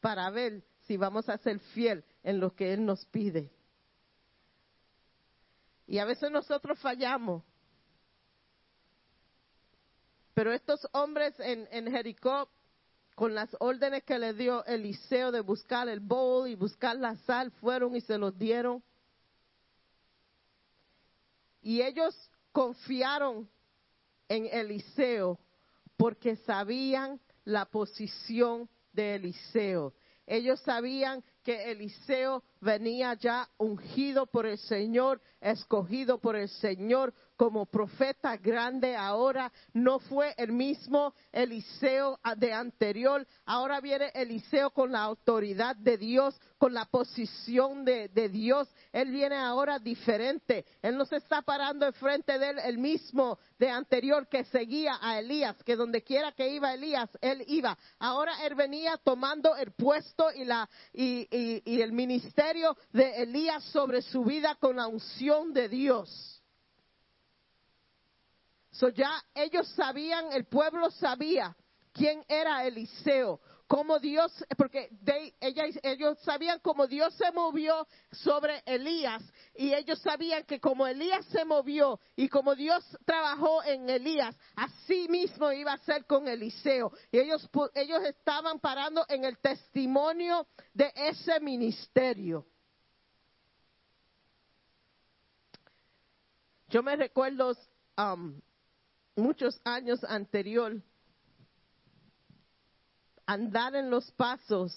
para ver si vamos a ser fiel en lo que Él nos pide. Y a veces nosotros fallamos. Pero estos hombres en, en Jericó, con las órdenes que le dio Eliseo de buscar el bowl y buscar la sal, fueron y se los dieron. Y ellos confiaron en Eliseo porque sabían la posición de Eliseo. Ellos sabían que Eliseo venía ya ungido por el Señor, escogido por el Señor como profeta grande ahora. No fue el mismo Eliseo de anterior. Ahora viene Eliseo con la autoridad de Dios, con la posición de, Dios. Él viene ahora diferente. Él no se está parando enfrente de él el mismo de anterior que seguía a Elías, que donde quiera que iba Elías, él iba. Ahora él venía tomando el puesto y, la, y el ministerio de Elías sobre su vida con la unción de Dios. So ya ellos sabían, el pueblo sabía quién era Eliseo, cómo Dios, porque they- ella- ellos sabían cómo Dios se movió sobre Elías y ellos sabían que como Elías se movió y como Dios trabajó en Elías, así mismo iba a ser con Eliseo. Y ellos, ellos estaban parando en el testimonio de ese ministerio. Yo me recuerdo um, muchos años anterior andar en los pasos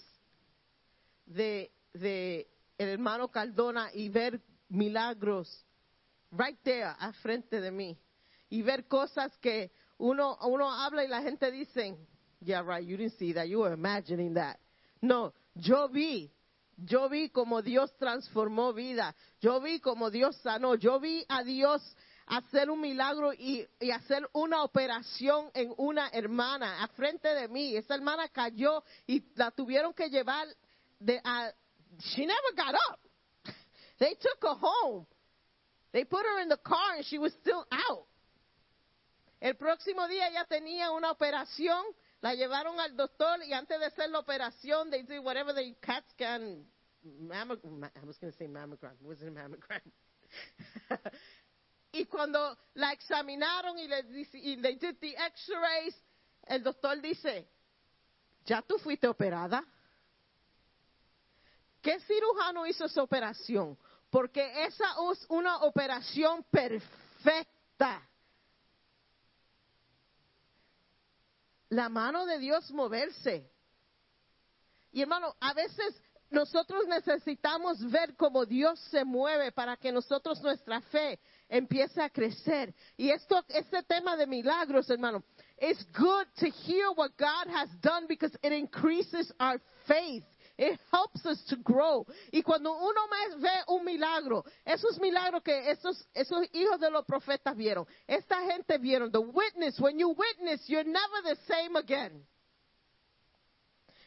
de, de el hermano Cardona y ver milagros right there al frente de mí y ver cosas que uno uno habla y la gente dice yeah right you didn't see that you were imagining that no yo vi Yo vi como Dios transformó vida. Yo vi como Dios sanó. Yo vi a Dios hacer un milagro y, hacer una operación en una hermana a frente de mí. Esa hermana cayó y la tuvieron que llevar de she never got up. They took her home. They put her in the car and she was still out. El próximo día ella tenía una operación, la llevaron al doctor y antes de hacer la operación, they did whatever the CAT scan, I was going to say mammogram, it wasn't a mammogram. *laughs* y cuando la examinaron y le y they did the x-rays, el doctor dice, ¿ya tú fuiste operada? ¿Qué cirujano hizo esa operación? Porque esa es una operación perfecta. La mano de Dios moverse. Y hermano, a veces nosotros necesitamos ver cómo Dios se mueve para que nosotros nuestra fe empiece a crecer. Y esto, este tema de milagros, hermano, it's good to hear what God has done because it increases our faith. It helps us to grow. Y cuando uno más ve un milagro, esos milagros que esos, esos hijos de los profetas vieron, esta gente vieron, the witness, when you witness, you're never the same again.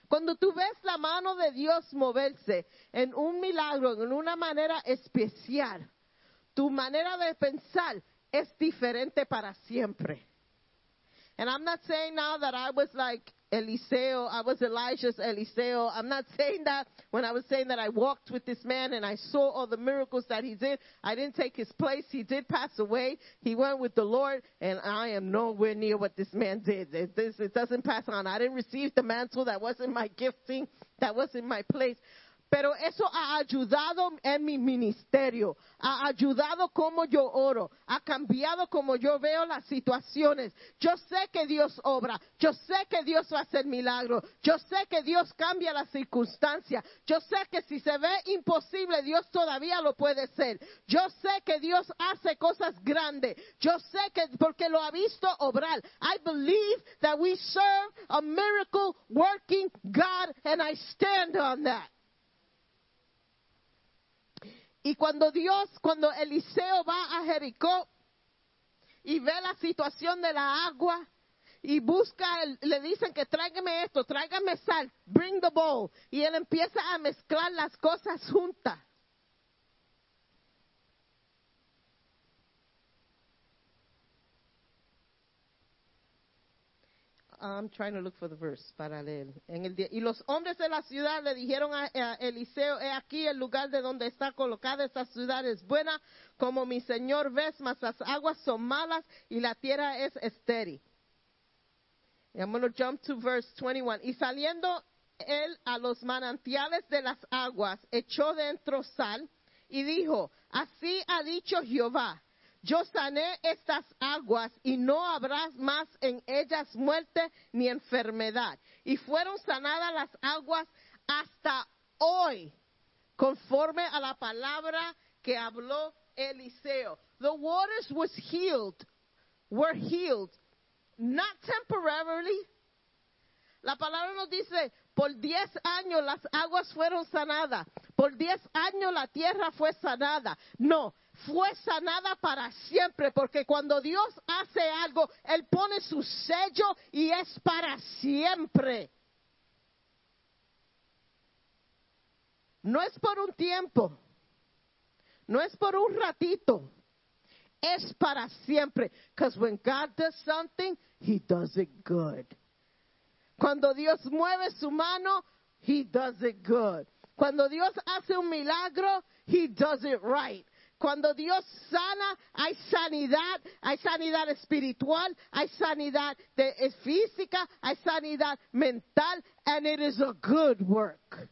Cuando tú ves la mano de Dios moverse en un milagro, en una manera especial, tu manera de pensar es diferente para siempre. And I'm not saying now that I was like Eliseo, I was Elijah's Eliseo. I'm not saying that when I was saying that I walked with this man and I saw all the miracles that he did. I didn't take his place. He did pass away. He went with the Lord, and I am nowhere near what this man did. It, this, it doesn't pass on. I didn't receive the mantle. That wasn't my gifting. That wasn't my place. Pero eso ha ayudado en mi ministerio, ha ayudado como yo oro, ha cambiado como yo veo las situaciones. Yo sé que Dios obra, yo sé que Dios va a hacer milagros, yo sé que Dios cambia las circunstancias, yo sé que si se ve imposible, Dios todavía lo puede hacer. Yo sé que Dios hace cosas grandes, yo sé que porque lo ha visto obrar. I believe that we serve a miracle working God and I stand on that. Y cuando Dios, cuando Eliseo va a Jericó y ve la situación de la agua y busca, le dicen que tráigame esto, tráigame sal, bring the bowl. Y él empieza a mezclar las cosas juntas. I'm trying to look for the verse para leer. En el y los hombres de la ciudad le dijeron a, a Eliseo, he aquí el lugar de donde está colocada esta ciudad es buena, como mi señor ves, mas las aguas son malas y la tierra es estéril. I'm going to jump to verse 21. Y saliendo él a los manantiales de las aguas, echó dentro sal y dijo, así ha dicho Jehová, yo sané estas aguas y no habrá más en ellas muerte ni enfermedad. Y fueron sanadas las aguas hasta hoy, conforme a la palabra que habló Eliseo. The waters was healed, were healed, not temporarily. La palabra nos dice, por diez años las aguas fueron sanadas, por diez años la tierra fue sanada. No, fue sanada para siempre, porque cuando Dios hace algo, Él pone su sello y es para siempre. No es por un tiempo, no es por un ratito, es para siempre. Because when God does something, He does it good. Cuando Dios mueve su mano, He does it good. Cuando Dios hace un milagro, He does it right. Cuando Dios sana, hay sanidad, hay sanidad espiritual, hay sanidad de, es física, hay sanidad mental, and it is a good work.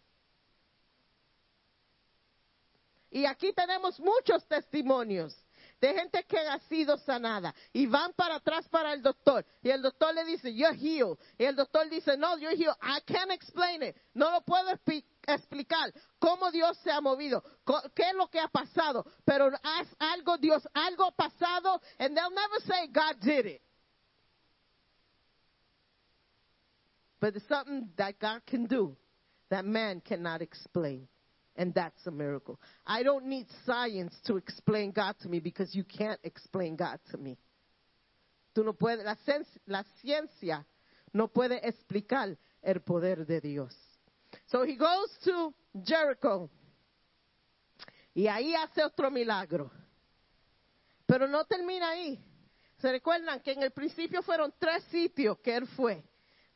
Y aquí tenemos muchos testimonios de gente que ha sido sanada y van para atrás para el doctor. Y el doctor le dice you're healed. Y el doctor dice no you're healed. I can't explain it. No lo puedo explicar cómo Dios se ha movido qué es lo que ha pasado. Pero haz algo Dios algo ha pasado and they'll never say God did it. But it's something that God can do that man cannot explain And that's a miracle. I don't need science to explain God to me because you can't explain God to me. Tú no la, la ciencia no puede explicar el poder de Dios. So he goes to Jericho. Y ahí hace otro milagro. Pero no termina ahí. ¿Se recuerdan que en el principio fueron tres sitios que él fue?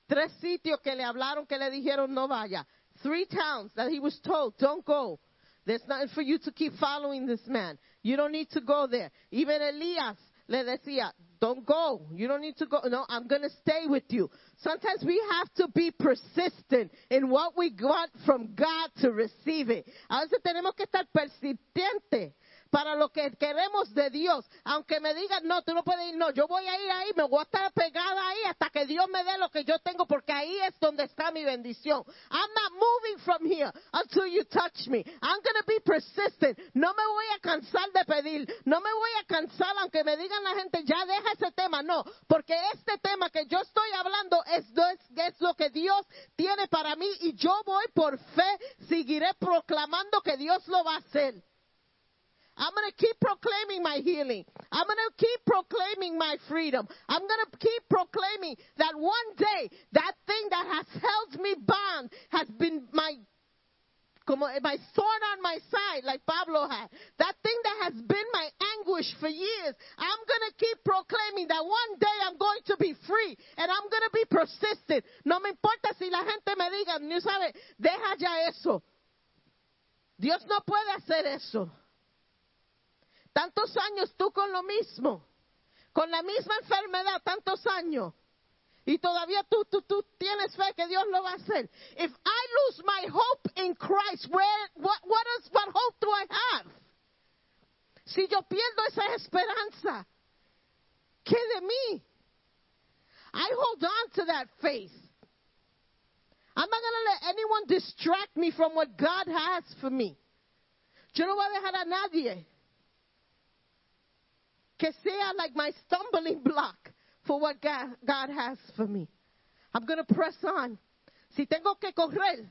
Tres sitios que le hablaron, que le dijeron no vaya. Three towns that he was told, don't go. There's nothing for you to keep following this man. You don't need to go there. Even Elias le decía, uh, don't go. You don't need to go. No, I'm going to stay with you. Sometimes we have to be persistent in what we want from God to receive it. A veces tenemos que estar persistentes para lo que queremos de Dios. Aunque me digan, no, tú no puedes ir, no, yo voy a ir ahí, me voy a estar pegada ahí hasta que Dios me dé lo que yo tengo, porque ahí es donde está mi bendición. I'm not moving from here until you touch me. I'm going to be persistent. No me voy a cansar de pedir. No me voy a cansar aunque me digan la gente, ya deja ese tema. No, porque este tema que yo estoy hablando es, es, es lo que Dios tiene para mí y yo voy por fe, seguiré proclamando que Dios lo va a hacer. I'm going to keep proclaiming my healing. I'm going to keep proclaiming my freedom. I'm going to keep proclaiming that one day that thing that has held me bound has been my my thorn on my side, like Pablo had. That thing that has been my anguish for years. I'm going to keep proclaiming that one day I'm going to be free and I'm going to be persistent. No me importa si la gente me diga, no sabe, deja ya eso. Dios no puede hacer eso. Tantos años tú con lo mismo, con la misma enfermedad, tantos años. Y todavía tú, tú, tú tienes fe que Dios lo va a hacer. If I lose my hope in Christ, where, what, what, what hope do I have? Si yo pierdo esa esperanza, ¿qué de mí? I hold on to that faith. I'm not going to let anyone distract me from what God has for me. Yo no voy a dejar a nadie que sea like my stumbling block for what God, has for me. I'm going to press on. Si tengo que correr,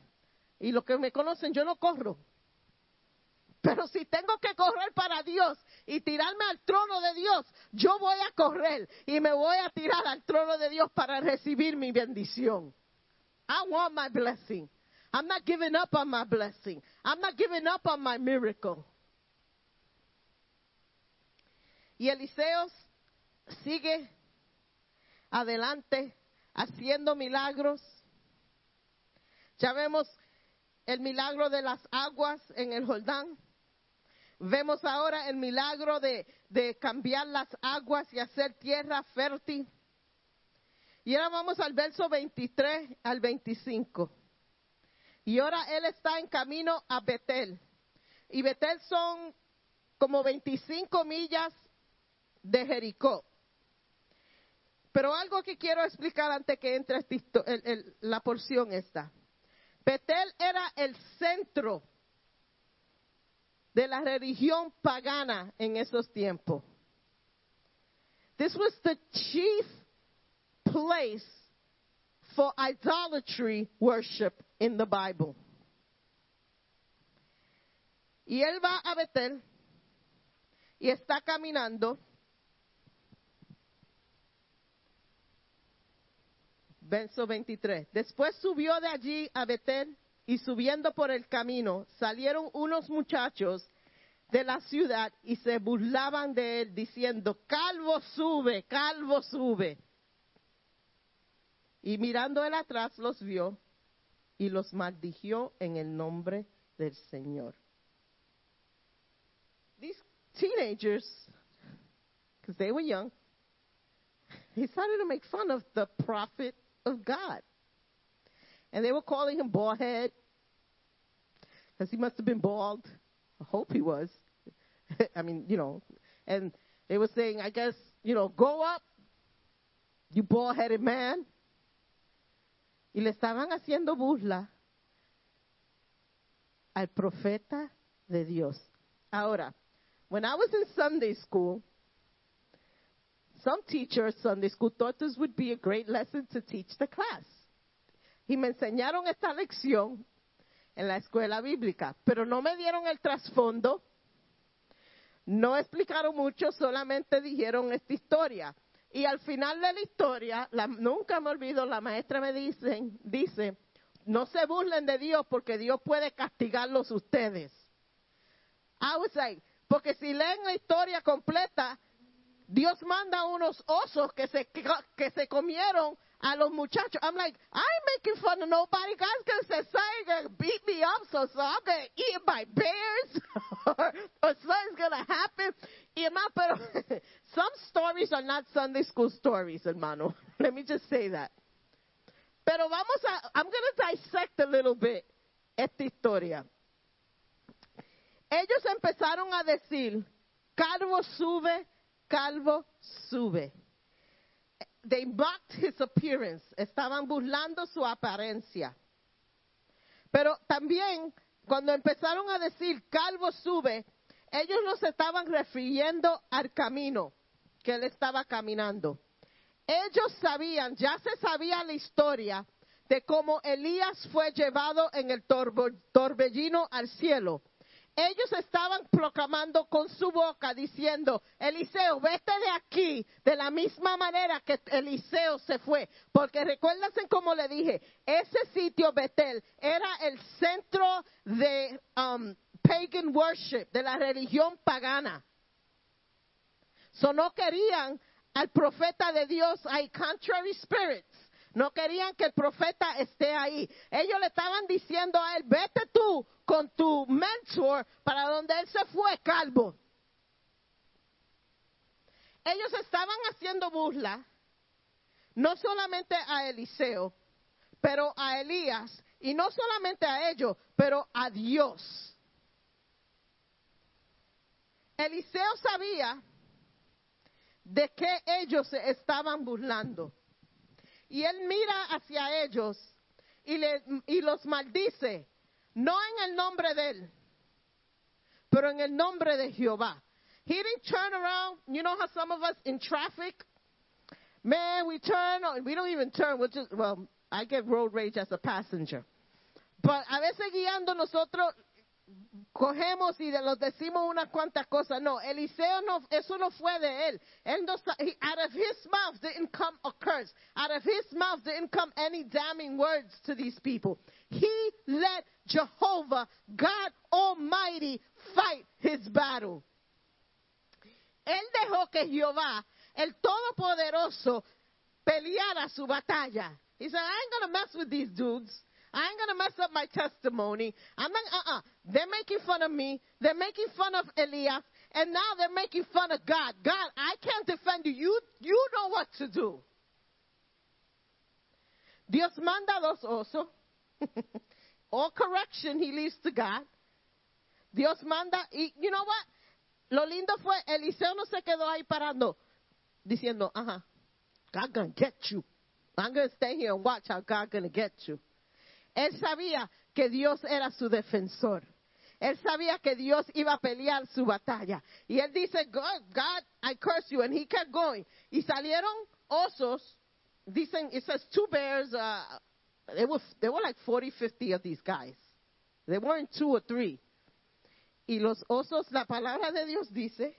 y los que me conocen, yo no corro. Pero si tengo que correr para Dios y tirarme al trono de Dios, yo voy a correr y me voy a tirar al trono de Dios para recibir mi bendición. I want my blessing. I'm not giving up on my blessing. I'm not giving up on my miracle. Y Eliseo sigue adelante haciendo milagros. Ya vemos el milagro de las aguas en el Jordán. Vemos ahora el milagro de, de cambiar las aguas y hacer tierra fértil. Y ahora vamos al verso 23 al 25. Y ahora él está en camino a Betel. Y Betel son como 25 millas de Jericó. Pero algo que quiero explicar antes que entre el- la porción esta. Betel era el centro de la religión pagana en esos tiempos. This was the chief place for idolatry worship in the Bible. Y él va a Betel y está caminando. Verso 23. Después subió de allí a Betel y subiendo por el camino salieron unos muchachos de la ciudad y se burlaban de él diciendo, calvo sube, calvo sube. Y mirando él atrás los vio y los maldijo en el nombre del Señor. These teenagers, because they were young, they started to make fun of the prophet of God. And they were calling him bald head, because he must have been bald. I hope he was. *laughs* I mean, you know, and they were saying, I guess, you know, go up, you bald headed man. Y le estaban haciendo burla al profeta de Dios. Ahora, when I was in Sunday school, some teachers, Sunday school, this would be a great lesson to teach the class. Y me enseñaron esta lección en la escuela bíblica, pero no me dieron el trasfondo, no explicaron mucho, solamente dijeron esta historia. Y al final de la historia, la- nunca me olvido, la maestra me dice, dice, no se burlen de Dios porque Dios puede castigarlos ustedes. I was like, porque si leen la historia completa, Dios manda unos osos que se, que se comieron a los muchachos. I'm like, I'm making fun of nobody. God's going to say, going to beat me up, so, so I'm going to eat by bears or, *laughs* or something's going to happen. Y hermano, pero *laughs* some stories are not Sunday school stories, hermano. *laughs* Let me just say that. Pero vamos a, I'm going to dissect a little bit esta historia. Ellos empezaron a decir, calvo sube, calvo sube. They mocked his appearance. Estaban burlando su apariencia. Pero también, cuando empezaron a decir calvo sube, ellos no se estaban refiriendo al camino que él estaba caminando. Ellos sabían, ya se sabía la historia de cómo Elías fue llevado en el torbellino al cielo. Ellos estaban proclamando con su boca diciendo, Eliseo, vete de aquí de la misma manera que Eliseo se fue. Porque recuérdense como le dije, ese sitio Betel era el centro de um, pagan worship, de la religión pagana. So no querían al profeta de Dios, hay contrary spirits. No querían que el profeta esté ahí. Ellos le estaban diciendo a él, vete tú con tu mentor para donde él se fue, calvo. Ellos estaban haciendo burla, no solamente a Eliseo, pero a Elías, y no solamente a ellos, pero a Dios. Eliseo sabía de qué ellos se estaban burlando. Y él mira hacia ellos y, le- y los maldice, no en el nombre de él, pero en el nombre de Jehová. He didn't turn around. You know how some of us in traffic, man, we turn, we don't even turn. We're just, well, I get road rage as a passenger. But a veces guiando nosotros cogemos y los decimos unas cuantas cosas. No, Eliseo no, eso no fue de él. Out of his mouth didn't come a curse. Out of his mouth didn't come any damning words to these people. He let Jehovah, God Almighty, fight his battle. Él dejó que Jehová, el Todopoderoso, peleara su batalla. He said, I ain't to mess with these dudes. I ain't going to mess up my testimony. I'm not, uh-uh. They're making fun of me. They're making fun of Elias. And now they're making fun of God. God, I can't defend you. You, you know what to do. Dios manda dos osos. *laughs* All correction he leaves to God. Dios manda, y you know what? Lo lindo fue, Eliseo no se quedó ahí parando, diciendo, ajá, God gonna get you. I'm gonna stay here and watch how God gonna get you. Él sabía que Dios era su defensor. Él sabía que Dios iba a pelear su batalla. Y él dice, God, God, I curse you. And he kept going. Y salieron osos. Dicen, it says two bears. Uh, they, were, they were like 40, 50 of these guys. They weren't two or three. Y los osos, la palabra de Dios dice,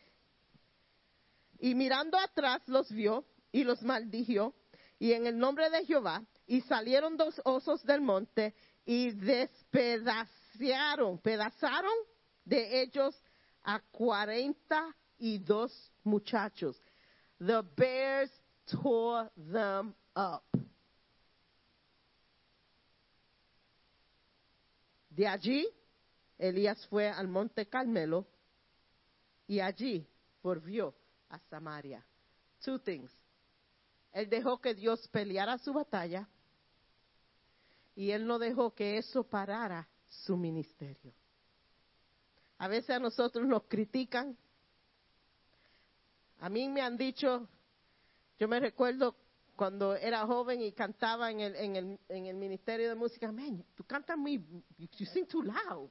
y mirando atrás los vio y los maldijo, y en el nombre de Jehová, y salieron dos osos del monte y despedazaron, pedazaron de ellos a cuarenta y dos muchachos. The bears tore them up. De allí, Elías fue al monte Carmelo y allí volvió a Samaria. Two things. Él dejó que Dios peleara su batalla y él no dejó que eso parara su ministerio. A veces a nosotros nos critican. A mí me han dicho, yo me recuerdo cuando era joven y cantaba en el, en el, en el ministerio de música, man, tú cantas muy, you, sing too loud.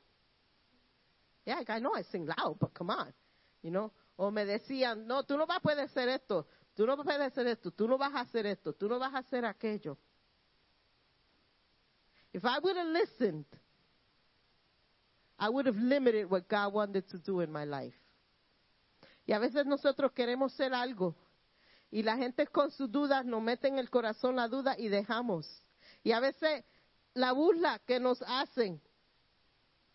Yeah, I know I sing loud, but come on, you know. O me decían, no, tú no vas a poder hacer esto, tú no puedes hacer esto, tú no vas a hacer esto, tú no vas a hacer aquello. If I would have listened I would have limited what God wanted to do in my life. Y a veces nosotros queremos ser algo y la gente con sus dudas nos mete en el corazón la duda y dejamos. Y a veces la burla que nos hacen,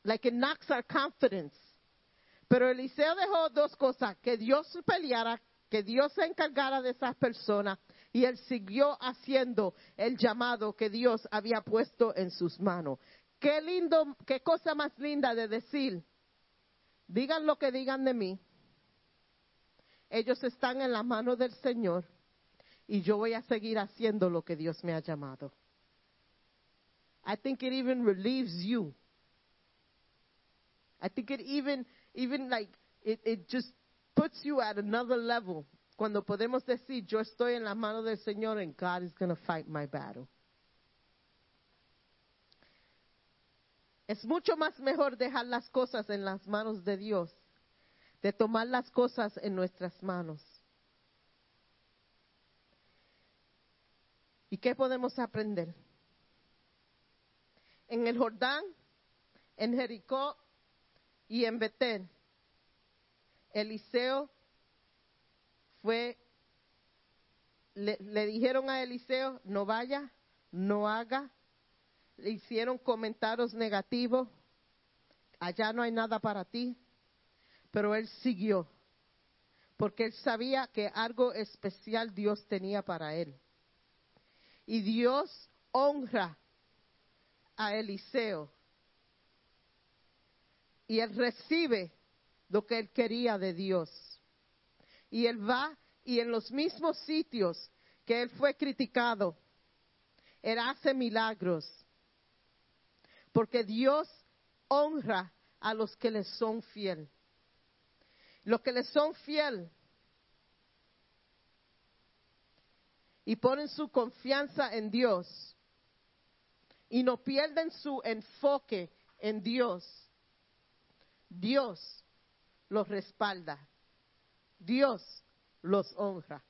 like it knocks our confidence. Pero Eliseo dejó dos cosas, que Dios peleara, que Dios se encargara de esas personas y él siguió haciendo el llamado que Dios había puesto en sus manos. Qué cosa más linda de decir, digan lo que digan de mí, ellos están en la mano del Señor y yo voy a seguir haciendo lo que Dios me ha llamado. I think it even relieves you. I think it even, even like, it just puts you at another level. Cuando podemos decir, yo estoy en la mano del Señor and God is going to fight my battle. Es mucho más mejor dejar las cosas en las manos de Dios, de tomar las cosas en nuestras manos. ¿Y qué podemos aprender? En el Jordán, en Jericó y en Betel, Eliseo fue, le, le dijeron a Eliseo, no vaya, no haga, le hicieron comentarios negativos, allá no hay nada para ti, pero él siguió, porque él sabía que algo especial Dios tenía para él. Y Dios honra a Eliseo. Y él recibe lo que él quería de Dios. Y él va y en los mismos sitios que él fue criticado, él hace milagros. Porque Dios honra a los que le son fiel. Los que le son fiel y ponen su confianza en Dios y no pierden su enfoque en Dios, Dios los respalda, Dios los honra,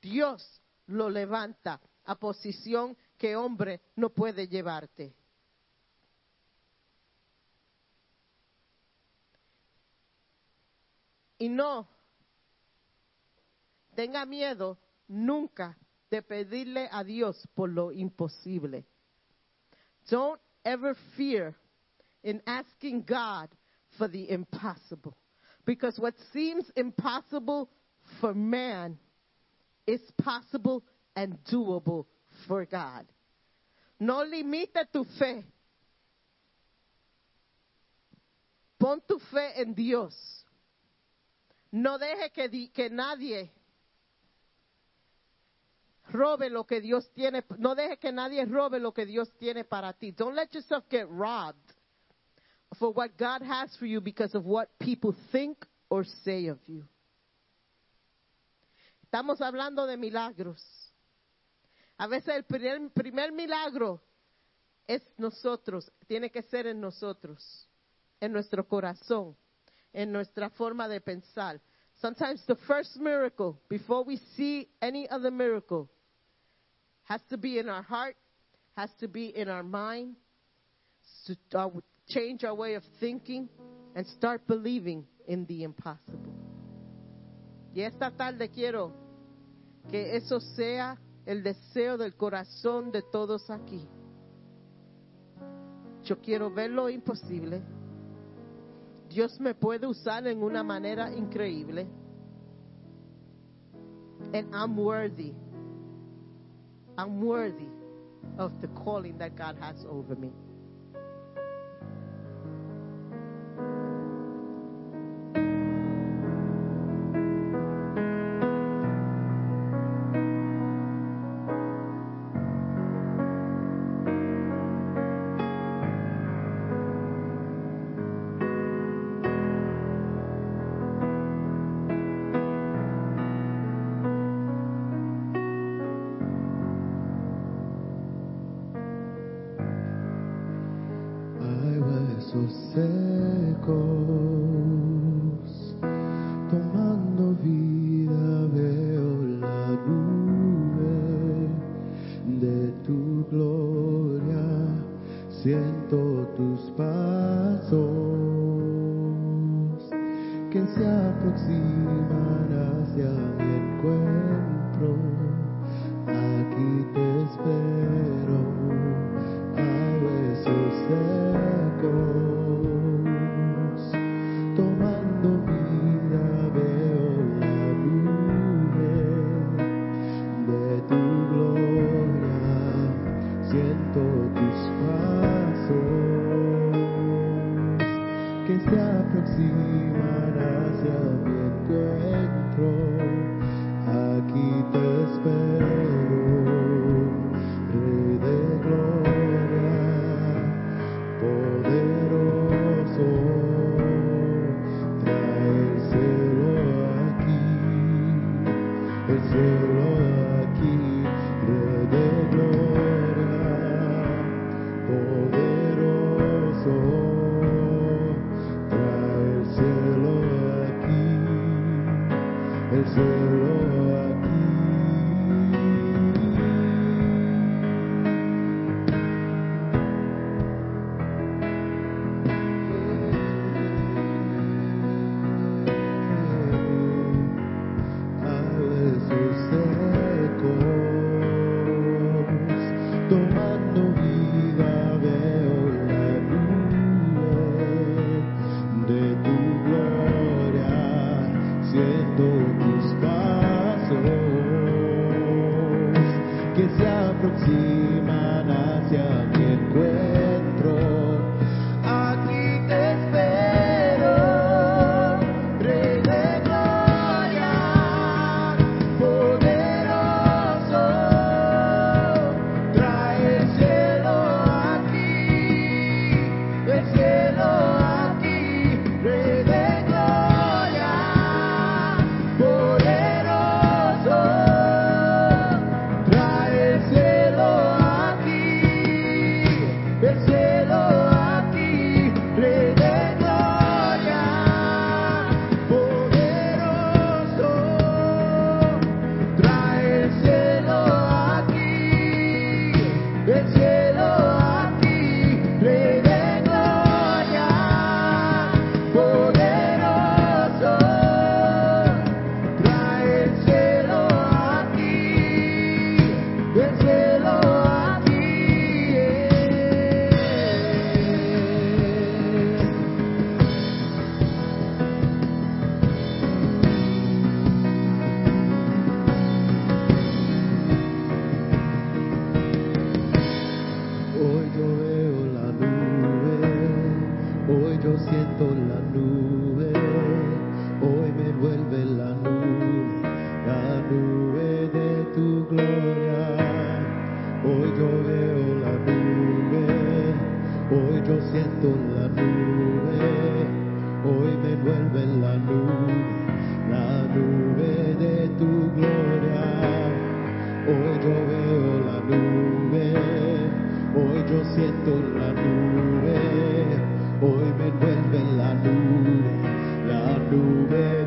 Dios lo levanta a posición que hombre no puede llevarte. Y no tenga miedo nunca de pedirle a Dios por lo imposible. Don't ever fear in asking God for the impossible. Because what seems impossible for man is possible and doable for God. No limite tu fe. Pon tu fe en Dios. No deje que, di- que nadie robe lo que Dios tiene. No deje que nadie robe lo que Dios tiene para ti. Don't let yourself get robbed for what God has for you because of what people think or say of you. Estamos hablando de milagros. A veces el primer, primer milagro es nosotros, tiene que ser en nosotros, en nuestro corazón, en nuestra forma de pensar. Sometimes the first miracle, before we see any other miracle, has to be in our heart, has to be in our mind, to uh, change our way of thinking, and start believing in the impossible. Y esta tarde quiero que eso sea el deseo del corazón de todos aquí. Yo quiero ver lo imposible. Dios me puede usar en una manera increíble. And I'm worthy. I'm worthy of the calling that God has over me. pasos que se aproximan hacia mi encuentro. Aquí te espero, a besos secos. siento la nube, hoy me envuelve la nube, la nube.